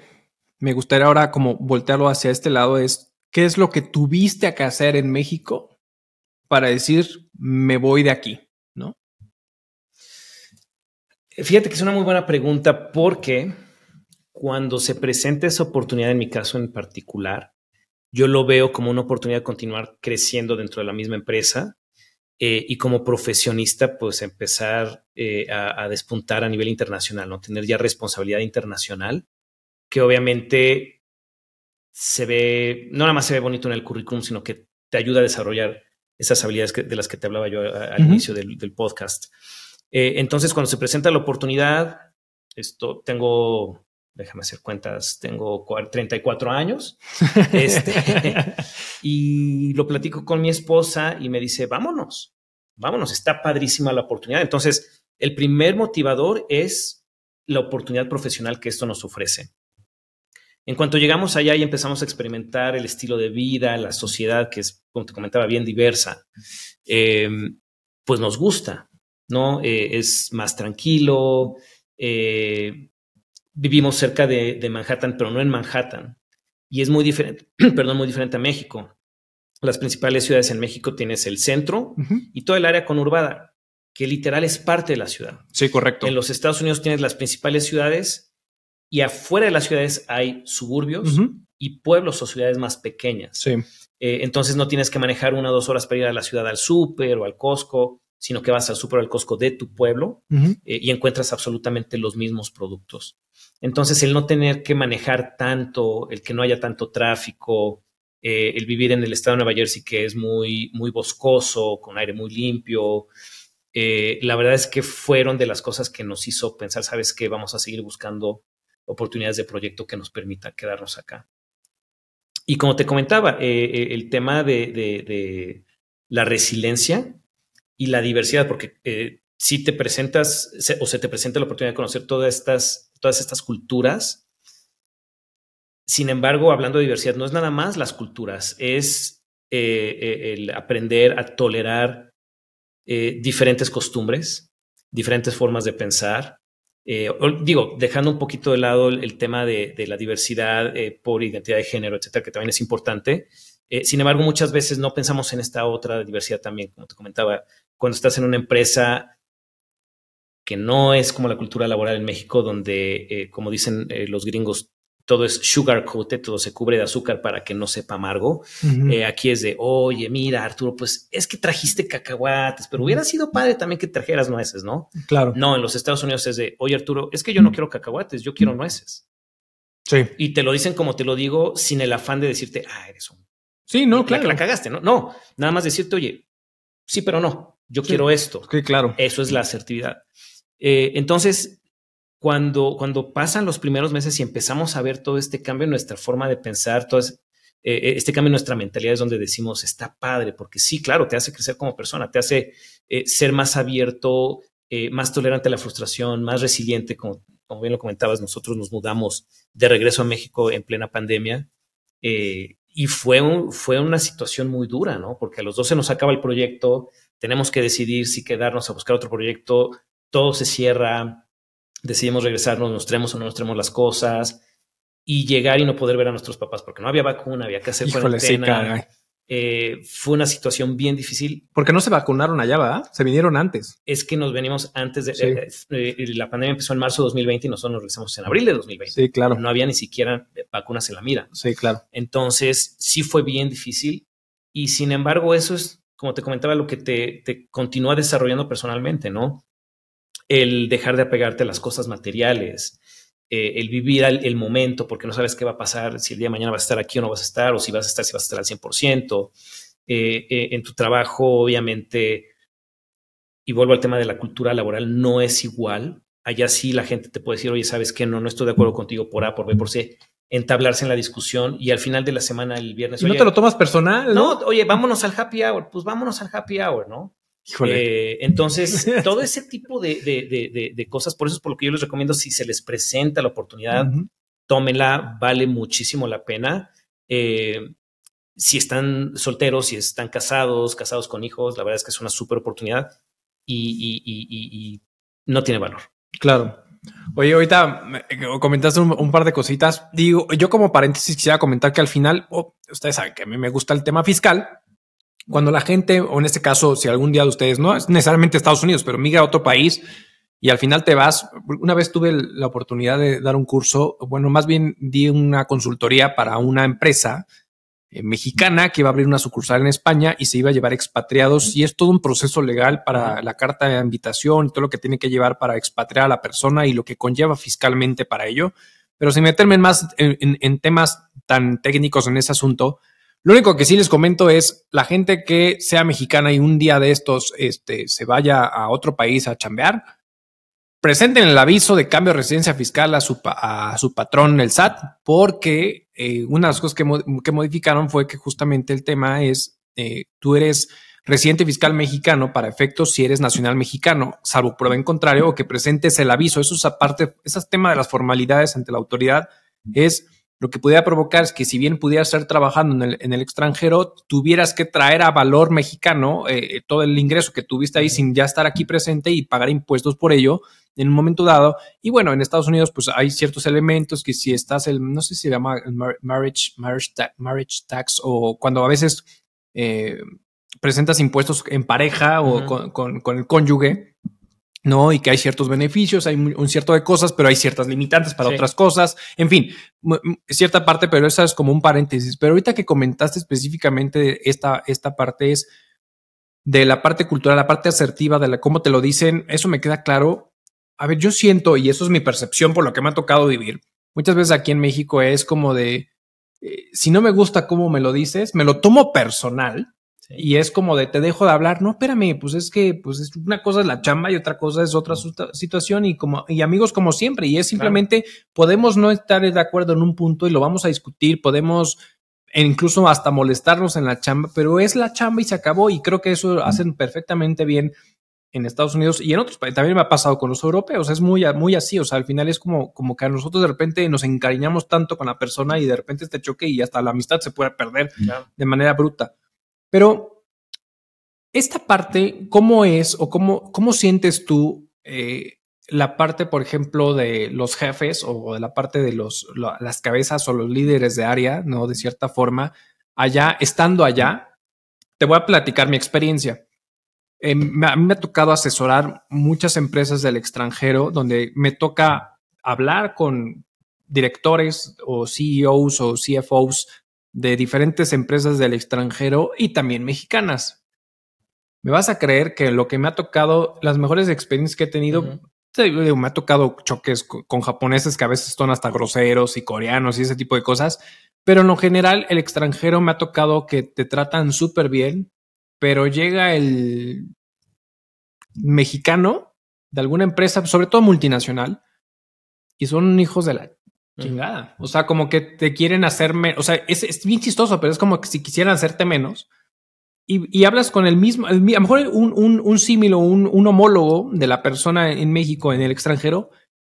me gustaría ahora como voltearlo hacia este lado, es qué es lo que tuviste que hacer en México para decir me voy de aquí, ¿no? Fíjate que es una muy buena pregunta porque cuando se presenta esa oportunidad, en mi caso en particular, yo lo veo como una oportunidad de continuar creciendo dentro de la misma empresa eh, y como profesionista, pues empezar eh, a, despuntar a nivel internacional, ¿no? Tener ya responsabilidad internacional, que obviamente se ve, no nada más se ve bonito en el currículum, sino que te ayuda a desarrollar esas habilidades de las que te hablaba yo al inicio del, podcast. Eh, entonces, cuando se presenta la oportunidad, esto tengo déjame hacer cuentas, tengo 34 años. Este, y lo platico con mi esposa y me dice, vámonos, vámonos, está padrísima la oportunidad. Entonces, el primer motivador es la oportunidad profesional que esto nos ofrece. En cuanto llegamos allá y empezamos a experimentar el estilo de vida, la sociedad, que es, como te comentaba, bien diversa, em, pues nos gusta, ¿no? Eh, es más tranquilo. Eh, vivimos cerca de, Manhattan, pero no en Manhattan. Y es muy diferente, perdón, muy diferente a México. Las principales ciudades en México tienes el centro y todo el área conurbada, que literal es parte de la ciudad. Sí, correcto. En los Estados Unidos tienes las principales ciudades y afuera de las ciudades hay suburbios y pueblos o ciudades más pequeñas. Sí. Eh, entonces no tienes que manejar una o dos horas para ir a la ciudad al súper o al Costco, sino que vas al súper o al Costco de tu pueblo eh, y encuentras absolutamente los mismos productos. Entonces el no tener que manejar tanto, el que no haya tanto tráfico, eh, el vivir en el estado de Nueva Jersey que es muy, muy boscoso, con aire muy limpio, la verdad es que fueron de las cosas que nos hizo pensar, sabes que vamos a seguir buscando oportunidades de proyecto que nos permitan quedarnos acá. Y como te comentaba, eh, eh, el tema de, la resiliencia y la diversidad, porque eh, si te presentas o se te presenta la oportunidad de conocer todas estas, todas estas culturas, sin embargo, hablando de diversidad, no es nada más las culturas, es el aprender a tolerar diferentes costumbres, diferentes formas de pensar, eh, digo, dejando un poquito de lado el, tema de, la diversidad eh, por identidad de género, etcétera, que también es importante. Eh, sin embargo, muchas veces no pensamos en esta otra diversidad también, como te comentaba, cuando estás en una empresa que no es como la cultura laboral en México, donde, como dicen los gringos, todo es sugar coated, todo se cubre de azúcar para que no sepa amargo. Eh, aquí es de, oye, mira, Arturo, pues es que trajiste cacahuates, pero hubiera sido padre también que trajeras nueces, ¿no? Claro. No, en los Estados Unidos es de, oye, Arturo, es que yo no quiero cacahuates, yo quiero nueces. Sí. Y te lo dicen como te lo digo, sin el afán de decirte, ah, eres un. Sí, no, claro. La, cagaste, ¿no? No, nada más decirte, oye, sí, pero no, yo quiero esto. Sí, claro. Eso es la asertividad. Eh, entonces, cuando, cuando pasan los primeros meses y empezamos a ver todo este cambio en nuestra forma de pensar, todo eh, este cambio en nuestra mentalidad es donde decimos, está padre, porque sí, claro, te hace crecer como persona, te hace eh, ser más abierto, eh, más tolerante a la frustración, más resiliente, como, como, bien lo comentabas, nosotros nos mudamos de regreso a México en plena pandemia y fue, un, fue una situación muy dura, ¿no? Porque a los dos se nos acaba el proyecto, tenemos que decidir si quedarnos a buscar otro proyecto, todo se cierra, decidimos regresarnos, nos traemos o no nos traemos las cosas y llegar y no poder ver a nuestros papás porque no había vacuna, había que hacer cuarentena. Eh, fue una situación bien difícil. Porque no se vacunaron allá, ¿verdad? Se vinieron antes. Es que nos venimos antes de... Eh, eh, la pandemia empezó en marzo de 2020 y nosotros nos regresamos en abril de 2020. Sí, claro. No había ni siquiera vacunas en la mira. Sí, claro. Entonces, sí fue bien difícil y sin embargo eso es, como te comentaba, lo que te, continúa desarrollando personalmente, ¿no? el dejar de apegarte a las cosas materiales, eh, el vivir el momento, porque no sabes qué va a pasar, si el día de mañana vas a estar aquí o no vas a estar, o si vas a estar, si vas a estar al 100%. Eh, eh, en tu trabajo, obviamente, y vuelvo al tema de la cultura laboral, no es igual. Allá sí la gente te puede decir, oye, ¿sabes qué? No, no estoy de acuerdo contigo por A, por B, por C. Entablarse en la discusión y al final de la semana, el viernes. ¿Y no te lo tomas personal? ¿no? no, oye, vámonos al happy hour. Pues vámonos al happy hour, ¿no? Eh, entonces, todo ese tipo de, cosas, por eso es por lo que yo les recomiendo, si se les presenta la oportunidad, tómenla, vale muchísimo la pena. Eh, si están solteros, si están casados, casados con hijos, la verdad es que es una súper oportunidad y, no tiene valor. Claro. Oye, ahorita comentaste un, par de cositas. Digo, yo como paréntesis quisiera comentar que al final, oh, ustedes saben que a mí me gusta el tema fiscal cuando la gente, o en este caso, si algún día de ustedes, no es necesariamente Estados Unidos, pero migra a otro país y al final te vas, una vez tuve la oportunidad de dar un curso, bueno, más bien di una consultoría para una empresa eh, mexicana que iba a abrir una sucursal en España y se iba a llevar expatriados. Y es todo un proceso legal para la carta de invitación y todo lo que tiene que llevar para expatriar a la persona y lo que conlleva fiscalmente para ello. Pero sin meterme más en temas tan técnicos en ese asunto, lo único que sí les comento es la gente que sea mexicana y un día de estos este, se vaya a otro país a chambear, presenten el aviso de cambio de residencia fiscal a su, a su patrón, el SAT, porque eh, una de las cosas que, que, modificaron fue que justamente el tema es, eh, tú eres residente fiscal mexicano para efectos si eres nacional mexicano, salvo prueba en contrario o que presentes el aviso. Eso es aparte, ese tema de las formalidades ante la autoridad es lo que pudiera provocar es que si bien pudieras estar trabajando en el, extranjero, tuvieras que traer a valor mexicano eh, todo el ingreso que tuviste ahí sin ya estar aquí presente y pagar impuestos por ello en un momento dado. Y bueno, en Estados Unidos pues hay ciertos elementos que si estás, el, no sé si se llama marriage, marriage, tax, o cuando a veces eh, presentas impuestos en pareja o con, con el cónyuge, ¿no? Y que hay ciertos beneficios, hay un cierto de cosas, pero hay ciertas limitantes para otras cosas. En fin, cierta parte, pero esa es como un paréntesis. Pero ahorita que comentaste específicamente esta, esta parte es de la parte cultural, la parte asertiva de la, cómo te lo dicen, eso me queda claro. A ver, yo siento, y eso es mi percepción por lo que me ha tocado vivir, muchas veces aquí en México es como de, eh, si no me gusta cómo me lo dices, me lo tomo personal y es como de te dejo de hablar, no, espérame, pues es que pues es una cosa es la chamba y otra cosa es otra situación y como y amigos como siempre y es simplemente podemos no estar de acuerdo en un punto y lo vamos a discutir, podemos e incluso hasta molestarnos en la chamba, pero es la chamba y se acabó y creo que eso hacen perfectamente bien en Estados Unidos y en otros países. También me ha pasado con los europeos, es muy, muy así, o sea, al final es como, como que a nosotros de repente nos encariñamos tanto con la persona y de repente este choque y hasta la amistad se puede perder de manera bruta. Pero esta parte, ¿cómo es o cómo, cómo sientes tú eh, la parte, por ejemplo, de los jefes o de la parte de los, las cabezas o los líderes de área, ¿no? De cierta forma, allá, estando allá, te voy a platicar mi experiencia. a mí me ha tocado asesorar muchas empresas del extranjero donde me toca hablar con directores o CEOs o CFOs de diferentes empresas del extranjero y también mexicanas. Me vas a creer que lo que me ha tocado, las mejores experiencias que he tenido, me ha tocado choques con, japoneses que a veces son hasta groseros y coreanos y ese tipo de cosas, pero en lo general el extranjero me ha tocado que te tratan súper bien, pero llega el mexicano de alguna empresa, sobre todo multinacional, y son hijos de la Chingada. O sea, como que te quieren hacerme, o sea, es, bien chistoso, pero es como que si quisieran hacerte menos. Y, hablas con el mismo, a lo mejor un, un, un símil o un, un, homólogo de la persona en México, en el extranjero,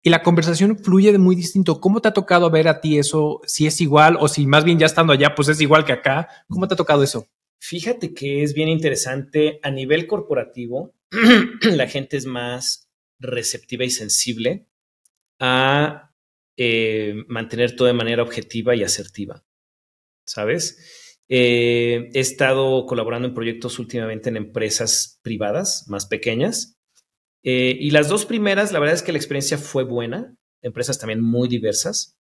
y la conversación fluye de muy distinto. ¿Cómo te ha tocado ver a ti eso? Si es igual o si más bien ya estando allá, pues es igual que acá. ¿Cómo te ha tocado eso? Fíjate que es bien interesante. A nivel corporativo, la gente es más receptiva y sensible a eh, mantener todo de manera objetiva y asertiva, ¿sabes? Eh, he estado colaborando en proyectos últimamente en empresas privadas más pequeñas eh, y las dos primeras, la verdad es que la experiencia fue buena, empresas también muy diversas,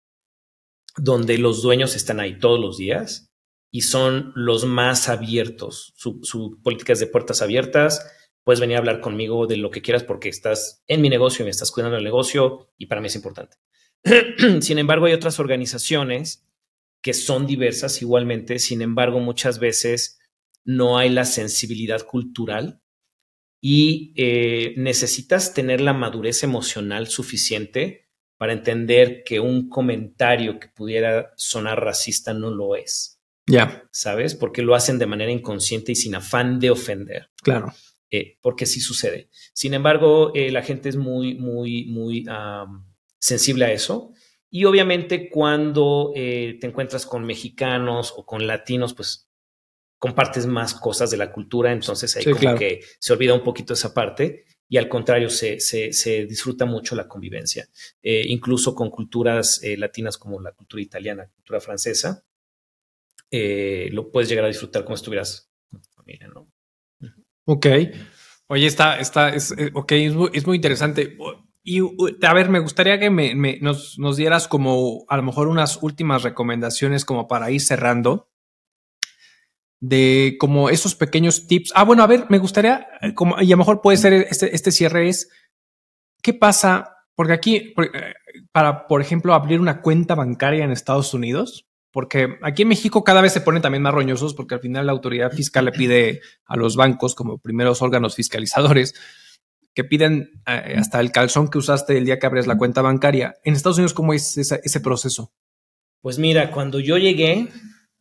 donde los dueños están ahí todos los días y son los más abiertos. Su, su política es de puertas abiertas. Puedes venir a hablar conmigo de lo que quieras porque estás en mi negocio y me estás cuidando el negocio y para mí es importante. sin embargo, hay otras organizaciones que son diversas igualmente, sin embargo, muchas veces no hay la sensibilidad cultural y eh, necesitas tener la madurez emocional suficiente para entender que un comentario que pudiera sonar racista no lo es. Ya. ¿Sabes? Porque lo hacen de manera inconsciente y sin afán de ofender. Claro. Eh, porque sí sucede. Sin embargo, eh, la gente es muy, muy, muy sensible a eso. Y obviamente cuando eh, te encuentras con mexicanos o con latinos, pues compartes más cosas de la cultura, entonces ahí como que se olvida un poquito esa parte y al contrario se, se, disfruta mucho la convivencia, eh, incluso con culturas eh, latinas como la cultura italiana, cultura francesa, lo puedes llegar a disfrutar como si estuvieras con tu familia, ¿no? Ok. Oye, está, está, es, ok, es es muy interesante. Y a ver, me gustaría que me, nos, nos, dieras como a lo mejor unas últimas recomendaciones como para ir cerrando de como esos pequeños tips. Ah, bueno, a ver, me gustaría, eh, como, y a lo mejor puede ser este, este cierre es, ¿qué pasa? Porque aquí, eh, para, por ejemplo, abrir una cuenta bancaria en Estados Unidos, porque aquí en México cada vez se ponen también más roñosos porque al final la autoridad fiscal le pide a los bancos como primeros órganos fiscalizadores que piden eh, hasta el calzón que usaste el día que abres la cuenta bancaria. En Estados Unidos, ¿cómo es ese proceso? Pues mira, cuando yo llegué,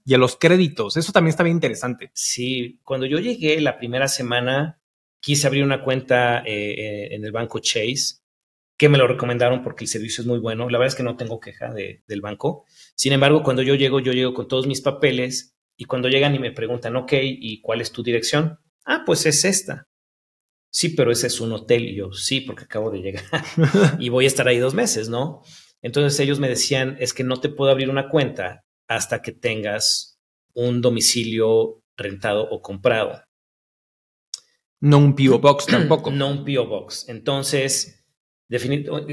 y a los créditos. Eso también está bien interesante. Sí, cuando yo llegué la primera semana, quise abrir una cuenta eh, en el banco Chase, que me lo recomendaron porque el servicio es muy bueno. La verdad es que no tengo queja del banco. Sin embargo, cuando yo llego, yo llego con todos mis papeles y cuando llegan y me preguntan, ok, ¿y cuál es tu dirección? Ah, pues es esta. Sí, pero ese es un hotel. Y yo, sí, porque acabo de llegar y voy a estar ahí dos meses, ¿no? Entonces ellos me decían, es que no te puedo abrir una cuenta hasta que tengas un domicilio rentado o comprado. No un PO Box tampoco. No un PO Box. Entonces,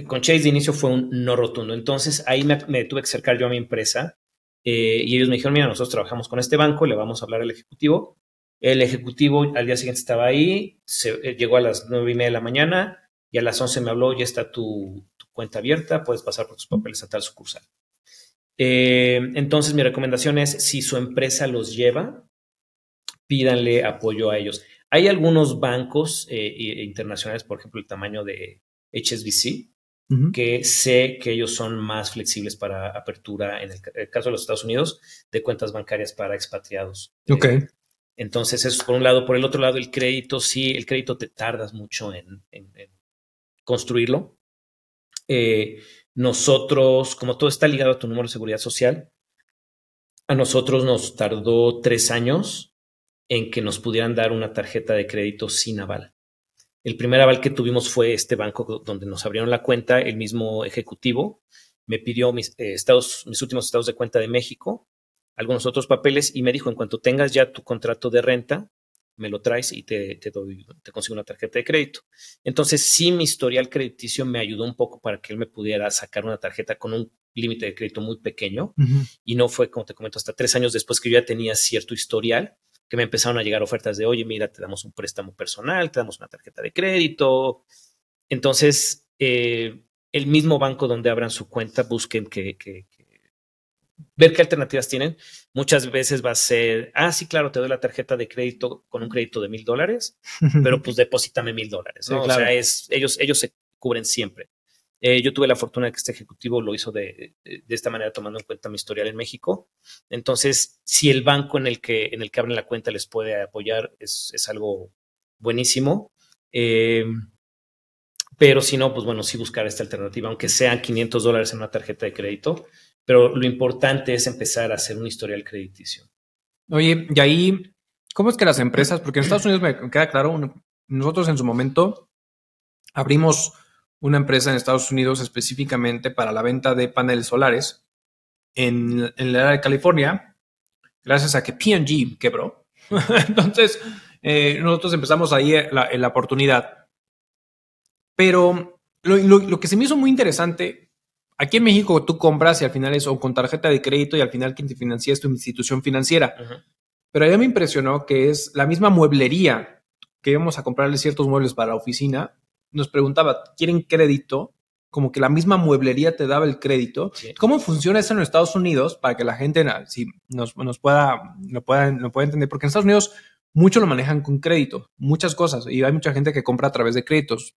con Chase de inicio fue un no rotundo. Entonces ahí me, tuve que acercar yo a mi empresa eh, y ellos me dijeron, mira, nosotros trabajamos con este banco, le vamos a hablar al ejecutivo. El ejecutivo al día siguiente estaba ahí, se, eh, llegó a las nueve y media de la mañana y a las once me habló, ya está tu, cuenta abierta, puedes pasar por tus papeles a tal sucursal. Eh, entonces, mi recomendación es, si su empresa los lleva, pídanle apoyo a ellos. Hay algunos bancos eh, internacionales, por ejemplo, el tamaño de HSBC, que sé que ellos son más flexibles para apertura, en el, caso de los Estados Unidos, de cuentas bancarias para expatriados. Ok. Entonces, eso por un lado. Por el otro lado, el crédito, sí, el crédito te tardas mucho en construirlo. Eh, nosotros, como todo está ligado a tu número de seguridad social, a nosotros nos tardó tres años en que nos pudieran dar una tarjeta de crédito sin aval. El primer aval que tuvimos fue este banco donde nos abrieron la cuenta, el mismo ejecutivo me pidió mis, eh, estados, mis últimos estados de cuenta de México, algunos otros papeles y me dijo, en cuanto tengas ya tu contrato de renta, me lo traes y te, te, doy, te consigo una tarjeta de crédito. Entonces, sí, mi historial crediticio me ayudó un poco para que él me pudiera sacar una tarjeta con un límite de crédito muy pequeño. Y no fue, como te comento, hasta tres años después que yo ya tenía cierto historial, que me empezaron a llegar ofertas de, oye, mira, te damos un préstamo personal, te damos una tarjeta de crédito. Entonces, eh, el mismo banco donde abran su cuenta, busquen que, que, ver qué alternativas tienen. Muchas veces va a ser, ah, sí, claro, te doy la tarjeta de crédito con un crédito de mil dólares, pero pues deposítame mil dólares. ¿no? O sea, es, ellos, ellos se cubren siempre. Eh, yo tuve la fortuna de que este ejecutivo lo hizo de, de, esta manera, tomando en cuenta mi historial en México. Entonces, si el banco en el que, en el que abren la cuenta les puede apoyar, es, es algo buenísimo. Eh, pero si no, pues bueno, sí buscar esta alternativa, aunque sean 500 dólares en una tarjeta de crédito, pero lo importante es empezar a hacer un historial crediticio. Oye, y ahí, ¿cómo es que las empresas, porque en Estados Unidos me queda claro, nosotros en su momento abrimos una empresa en Estados Unidos específicamente para la venta de paneles solares en, el área de California, gracias a que PG quebró. Entonces, eh, nosotros empezamos ahí la, la oportunidad. Pero lo, lo, que se me hizo muy interesante Aquí en México tú compras y al final es o con tarjeta de crédito y al final quien te financia es tu institución financiera. Pero a mí me impresionó que es la misma mueblería que íbamos a comprarle ciertos muebles para la oficina. Nos preguntaba, ¿quieren crédito? Como que la misma mueblería te daba el crédito. ¿Cómo funciona eso en Estados Unidos para que la gente si nos, pueda, lo pueda, lo pueda entender? Porque en Estados Unidos mucho lo manejan con crédito, muchas cosas, y hay mucha gente que compra a través de créditos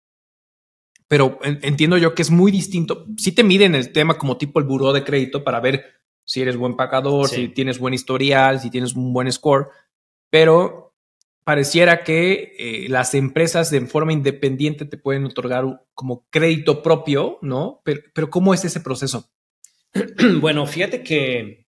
pero entiendo yo que es muy distinto. Si te miden el tema como tipo el buró de crédito para ver si eres buen pagador, si tienes buen historial, si tienes un buen score, pero pareciera que eh, las empresas de forma independiente te pueden otorgar como crédito propio, ¿no? Pero, pero ¿cómo es ese proceso? Bueno, fíjate que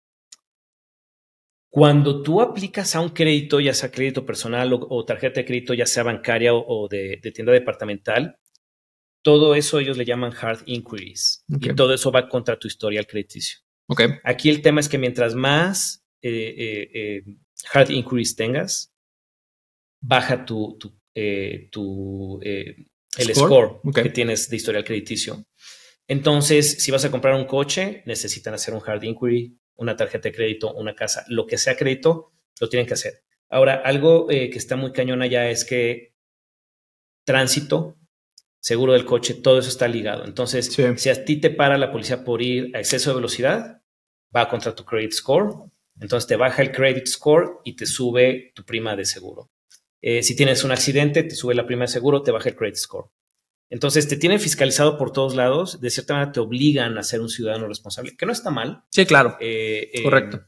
cuando tú aplicas a un crédito, ya sea crédito personal o, tarjeta de crédito, ya sea bancaria o, de, tienda departamental, todo eso ellos le llaman hard inquiries y todo eso va contra tu historial crediticio. Okay. Aquí el tema es que mientras más eh, eh, eh, hard inquiries tengas, baja tu, tu, tu el score, que tienes de historial crediticio. Entonces, si vas a comprar un coche, necesitan hacer un hard inquiry, una tarjeta de crédito, una casa, lo que sea crédito, lo tienen que hacer. Ahora, algo que está muy cañón allá es que tránsito seguro del coche, todo eso está ligado. Entonces, si a ti te para la policía por ir a exceso de velocidad, va contra tu credit score. Entonces te baja el credit score y te sube tu prima de seguro. Eh, si tienes un accidente, te sube la prima de seguro, te baja el credit score. Entonces te tienen fiscalizado por todos lados, de cierta manera te obligan a ser un ciudadano responsable, que no está mal. Sí, claro. Eh, eh, Correcto.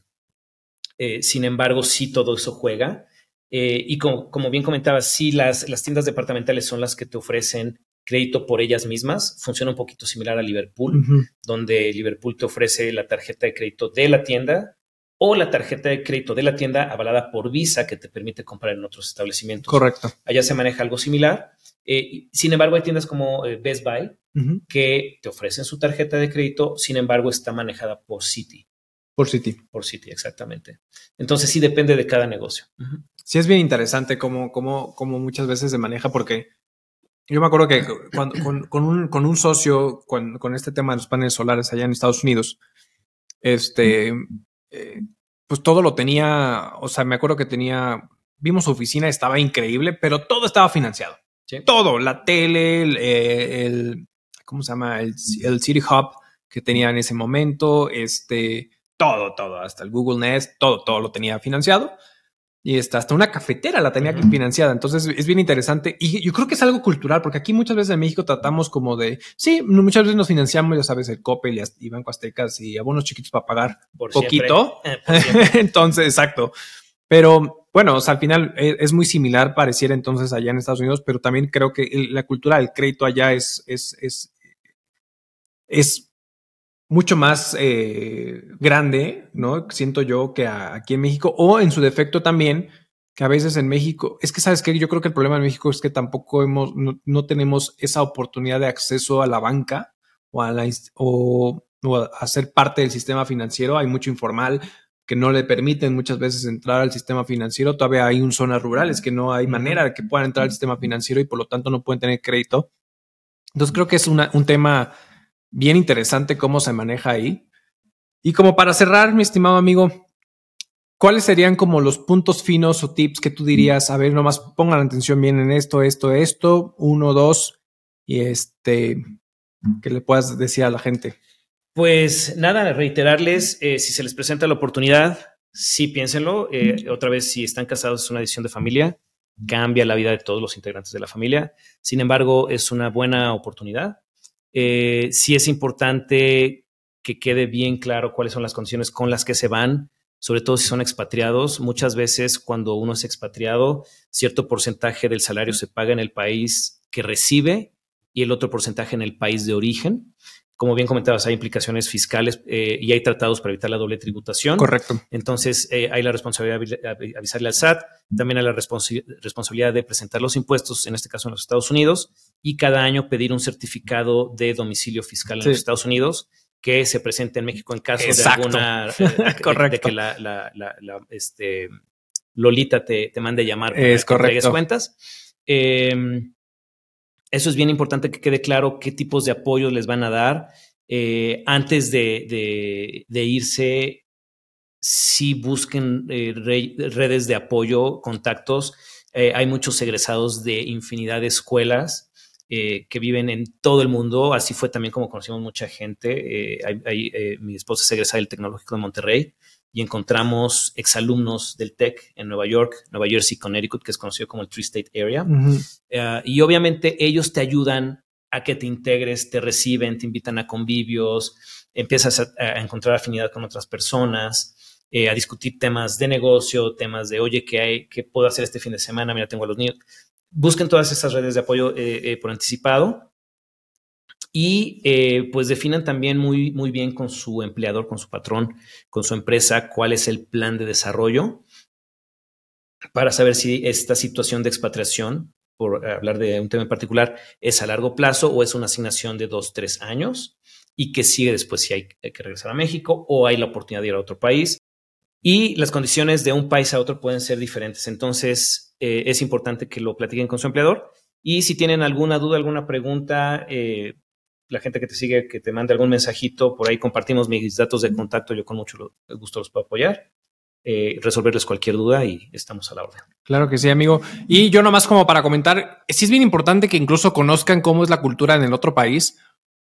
Eh, sin embargo, sí todo eso juega. Eh, y como, como, bien comentabas, sí, las, las tiendas departamentales son las que te ofrecen crédito por ellas mismas. Funciona un poquito similar a Liverpool, donde Liverpool te ofrece la tarjeta de crédito de la tienda o la tarjeta de crédito de la tienda avalada por Visa que te permite comprar en otros establecimientos. Correcto. Allá se maneja algo similar. Eh, sin embargo, hay tiendas como eh, Best Buy que te ofrecen su tarjeta de crédito, sin embargo, está manejada por Citi. Por Citi. Por Citi, exactamente. Entonces sí depende de cada negocio. Sí, es bien interesante cómo, cómo, cómo muchas veces se maneja porque yo me acuerdo que con, con, un, con, un, socio, con, con, este tema de los paneles solares allá en Estados Unidos, este, eh, pues todo lo tenía, o sea, me acuerdo que tenía, vimos su oficina, estaba increíble, pero todo estaba financiado. Todo, la tele, eh, el, ¿cómo se llama? El, el, City Hub que tenía en ese momento, este, todo, todo, hasta el Google Nest, todo, todo lo tenía financiado. Y está hasta una cafetera la tenía financiada. Entonces es bien interesante. Y yo creo que es algo cultural, porque aquí muchas veces en México tratamos como de, sí, muchas veces nos financiamos, ya sabes, el Coppel y, Banco Aztecas y abonos chiquitos para pagar Por poquito. Eh, entonces, exacto. Pero bueno, o sea, al final es, es, muy similar, pareciera entonces allá en Estados Unidos, pero también creo que la cultura del crédito allá es, es, es, es mucho más eh, grande, ¿no? Siento yo que aquí en México, o en su defecto también, que a veces en México, es que sabes que yo creo que el problema en México es que tampoco hemos, no, tenemos esa oportunidad de acceso a la banca o a, la, o, a ser parte del sistema financiero. Hay mucho informal que no le permiten muchas veces entrar al sistema financiero. Todavía hay un zonas rurales que no hay manera de que puedan entrar al sistema financiero y por lo tanto no pueden tener crédito. Entonces creo que es un tema bien interesante cómo se maneja ahí. Y como para cerrar, mi estimado amigo, ¿cuáles serían como los puntos finos o tips que tú dirías? A ver, nomás pongan atención bien en esto, esto, esto, uno, dos, y este, que le puedas decir a la gente. Pues nada, reiterarles, eh, si se les presenta la oportunidad, sí piénsenlo. Eh, otra vez, si están casados, es una decisión de familia, cambia la vida de todos los integrantes de la familia. Sin embargo, es una buena oportunidad. Eh, sí es importante que quede bien claro cuáles son las condiciones con las que se van, sobre todo si son expatriados. Muchas veces cuando uno es expatriado, cierto porcentaje del salario se paga en el país que recibe y el otro porcentaje en el país de origen. Como bien comentabas, hay implicaciones fiscales eh, y hay tratados para evitar la doble tributación. Correcto. Entonces, eh, hay la responsabilidad de avisarle al SAT, también hay la responsabilidad de presentar los impuestos, en este caso en los Estados Unidos, y cada año pedir un certificado de domicilio fiscal en los Estados Unidos que se presente en México en caso de alguna correcto. de que la, la, la, este, Lolita te, te mande llamar para es que cuentas. Eh, eso es bien importante que quede claro qué tipos de apoyo les van a dar. Eh, antes de, irse, si busquen eh, redes de apoyo, contactos. Eh, hay muchos egresados de infinidad de escuelas que viven en todo el mundo. Así fue también como conocimos mucha gente. mi esposa es egresada del Tecnológico de Monterrey y encontramos exalumnos del TEC en Nueva York, Nueva Jersey, Connecticut, que es conocido como el Tri-State Area. Eh, y obviamente ellos te ayudan a que te integres, te reciben, te invitan a convivios, empiezas a, encontrar afinidad con otras personas, eh, a discutir temas de negocio, temas de, oye, ¿qué, hay, ¿qué puedo hacer este fin de semana? Mira, tengo a los niños. Busquen todas esas redes de apoyo eh, por anticipado y eh, pues definan también muy, muy bien con su empleador, con su patrón, con su empresa, cuál es el plan de desarrollo para saber si esta situación de expatriación, por hablar de un tema en particular, es a largo plazo o es una asignación de dos, tres años y que sigue después si hay que regresar a México o hay la oportunidad de ir a otro país. Y las condiciones de un país a otro pueden ser diferentes. Entonces, eh, es importante que lo platiquen con su empleador. Y si tienen alguna duda, alguna pregunta, eh, la gente que te sigue, que te mande algún mensajito, por ahí compartimos mis datos de contacto, yo con mucho gusto los puedo apoyar, eh, resolverles cualquier duda y estamos a la orden. Claro que sí, amigo. Y yo nomás como para comentar, sí es bien importante que incluso conozcan cómo es la cultura en el otro país,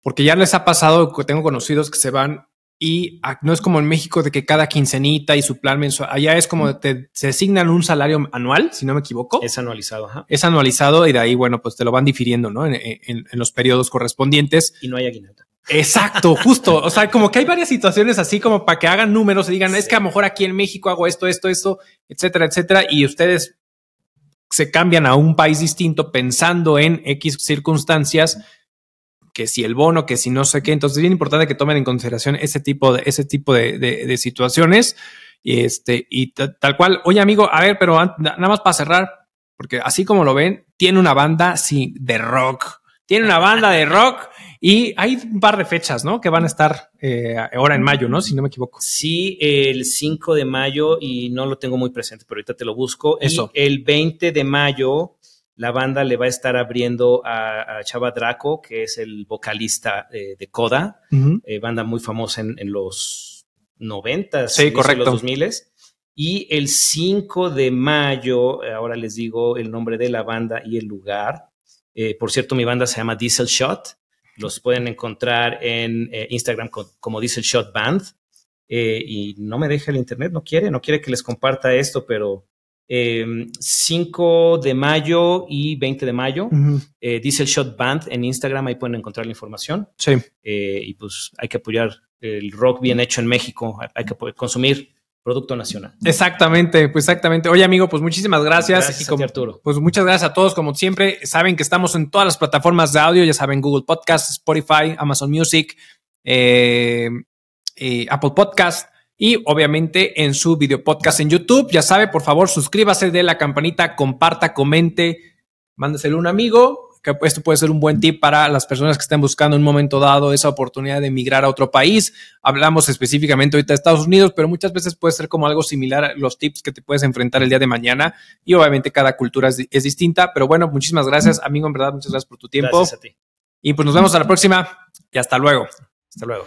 porque ya les ha pasado, que tengo conocidos que se van y no es como en México de que cada quincenita y su plan mensual, allá es como te, se asignan un salario anual, si no me equivoco. Es anualizado, ajá. Es anualizado y de ahí, bueno, pues te lo van difiriendo, ¿no? En, los periodos correspondientes. Y no hay aguinaldo. Exacto, justo. O sea, como que hay varias situaciones así como para que hagan números y digan, es que a lo mejor aquí en México hago esto, esto, esto, etcétera, etcétera. Y ustedes se cambian a un país distinto pensando en X circunstancias, que si el bono, que si no sé qué. Entonces es bien importante que tomen en consideración ese tipo de, ese tipo de, de, situaciones. Y este, y tal cual. Oye, amigo, a ver, pero nada más para cerrar, porque así como lo ven, tiene una banda sí, de rock. Tiene una banda de rock y hay un par de fechas, ¿no? Que van a estar eh, ahora en mayo, ¿no? Si no me equivoco. Sí, el 5 de mayo y no lo tengo muy presente, pero ahorita te lo busco. Eso. el 20 de mayo la banda le va a estar abriendo a, Chava Draco, que es el vocalista de Coda, eh, banda muy famosa en, los 90, sí, correcto. los 2000 y el 5 de mayo, ahora les digo el nombre de la banda y el lugar. Eh, por cierto, mi banda se llama Diesel Shot. Los pueden encontrar en eh, Instagram como Diesel Shot Band. Eh, y no me deja el internet, no quiere, no quiere que les comparta esto, pero 5 de mayo y 20 de mayo, Diesel Shot Band en Instagram, ahí pueden encontrar la información. Sí. y pues hay que apoyar el rock bien hecho en México, hay que consumir Producto Nacional. Exactamente, pues exactamente. Oye, amigo, pues muchísimas gracias. Gracias, y Arturo. Pues muchas gracias a todos. Como siempre, saben que estamos en todas las plataformas de audio, ya saben, Google Podcast, Spotify, Amazon Music, eh, eh, Apple Podcast y obviamente en su video podcast en YouTube. Ya sabe, por favor, suscríbase de la campanita, comparta, comente, mándeselo a un amigo que esto puede ser un buen tip para las personas que estén buscando en un momento dado esa oportunidad de emigrar a otro país. Hablamos específicamente ahorita de Estados Unidos, pero muchas veces puede ser como algo similar a los tips que te puedes enfrentar el día de mañana. Y obviamente cada cultura es, es distinta, pero bueno, muchísimas gracias, amigo, en verdad, muchas gracias por tu tiempo. Gracias a ti. Y pues nos vemos a la próxima y hasta luego. Hasta luego.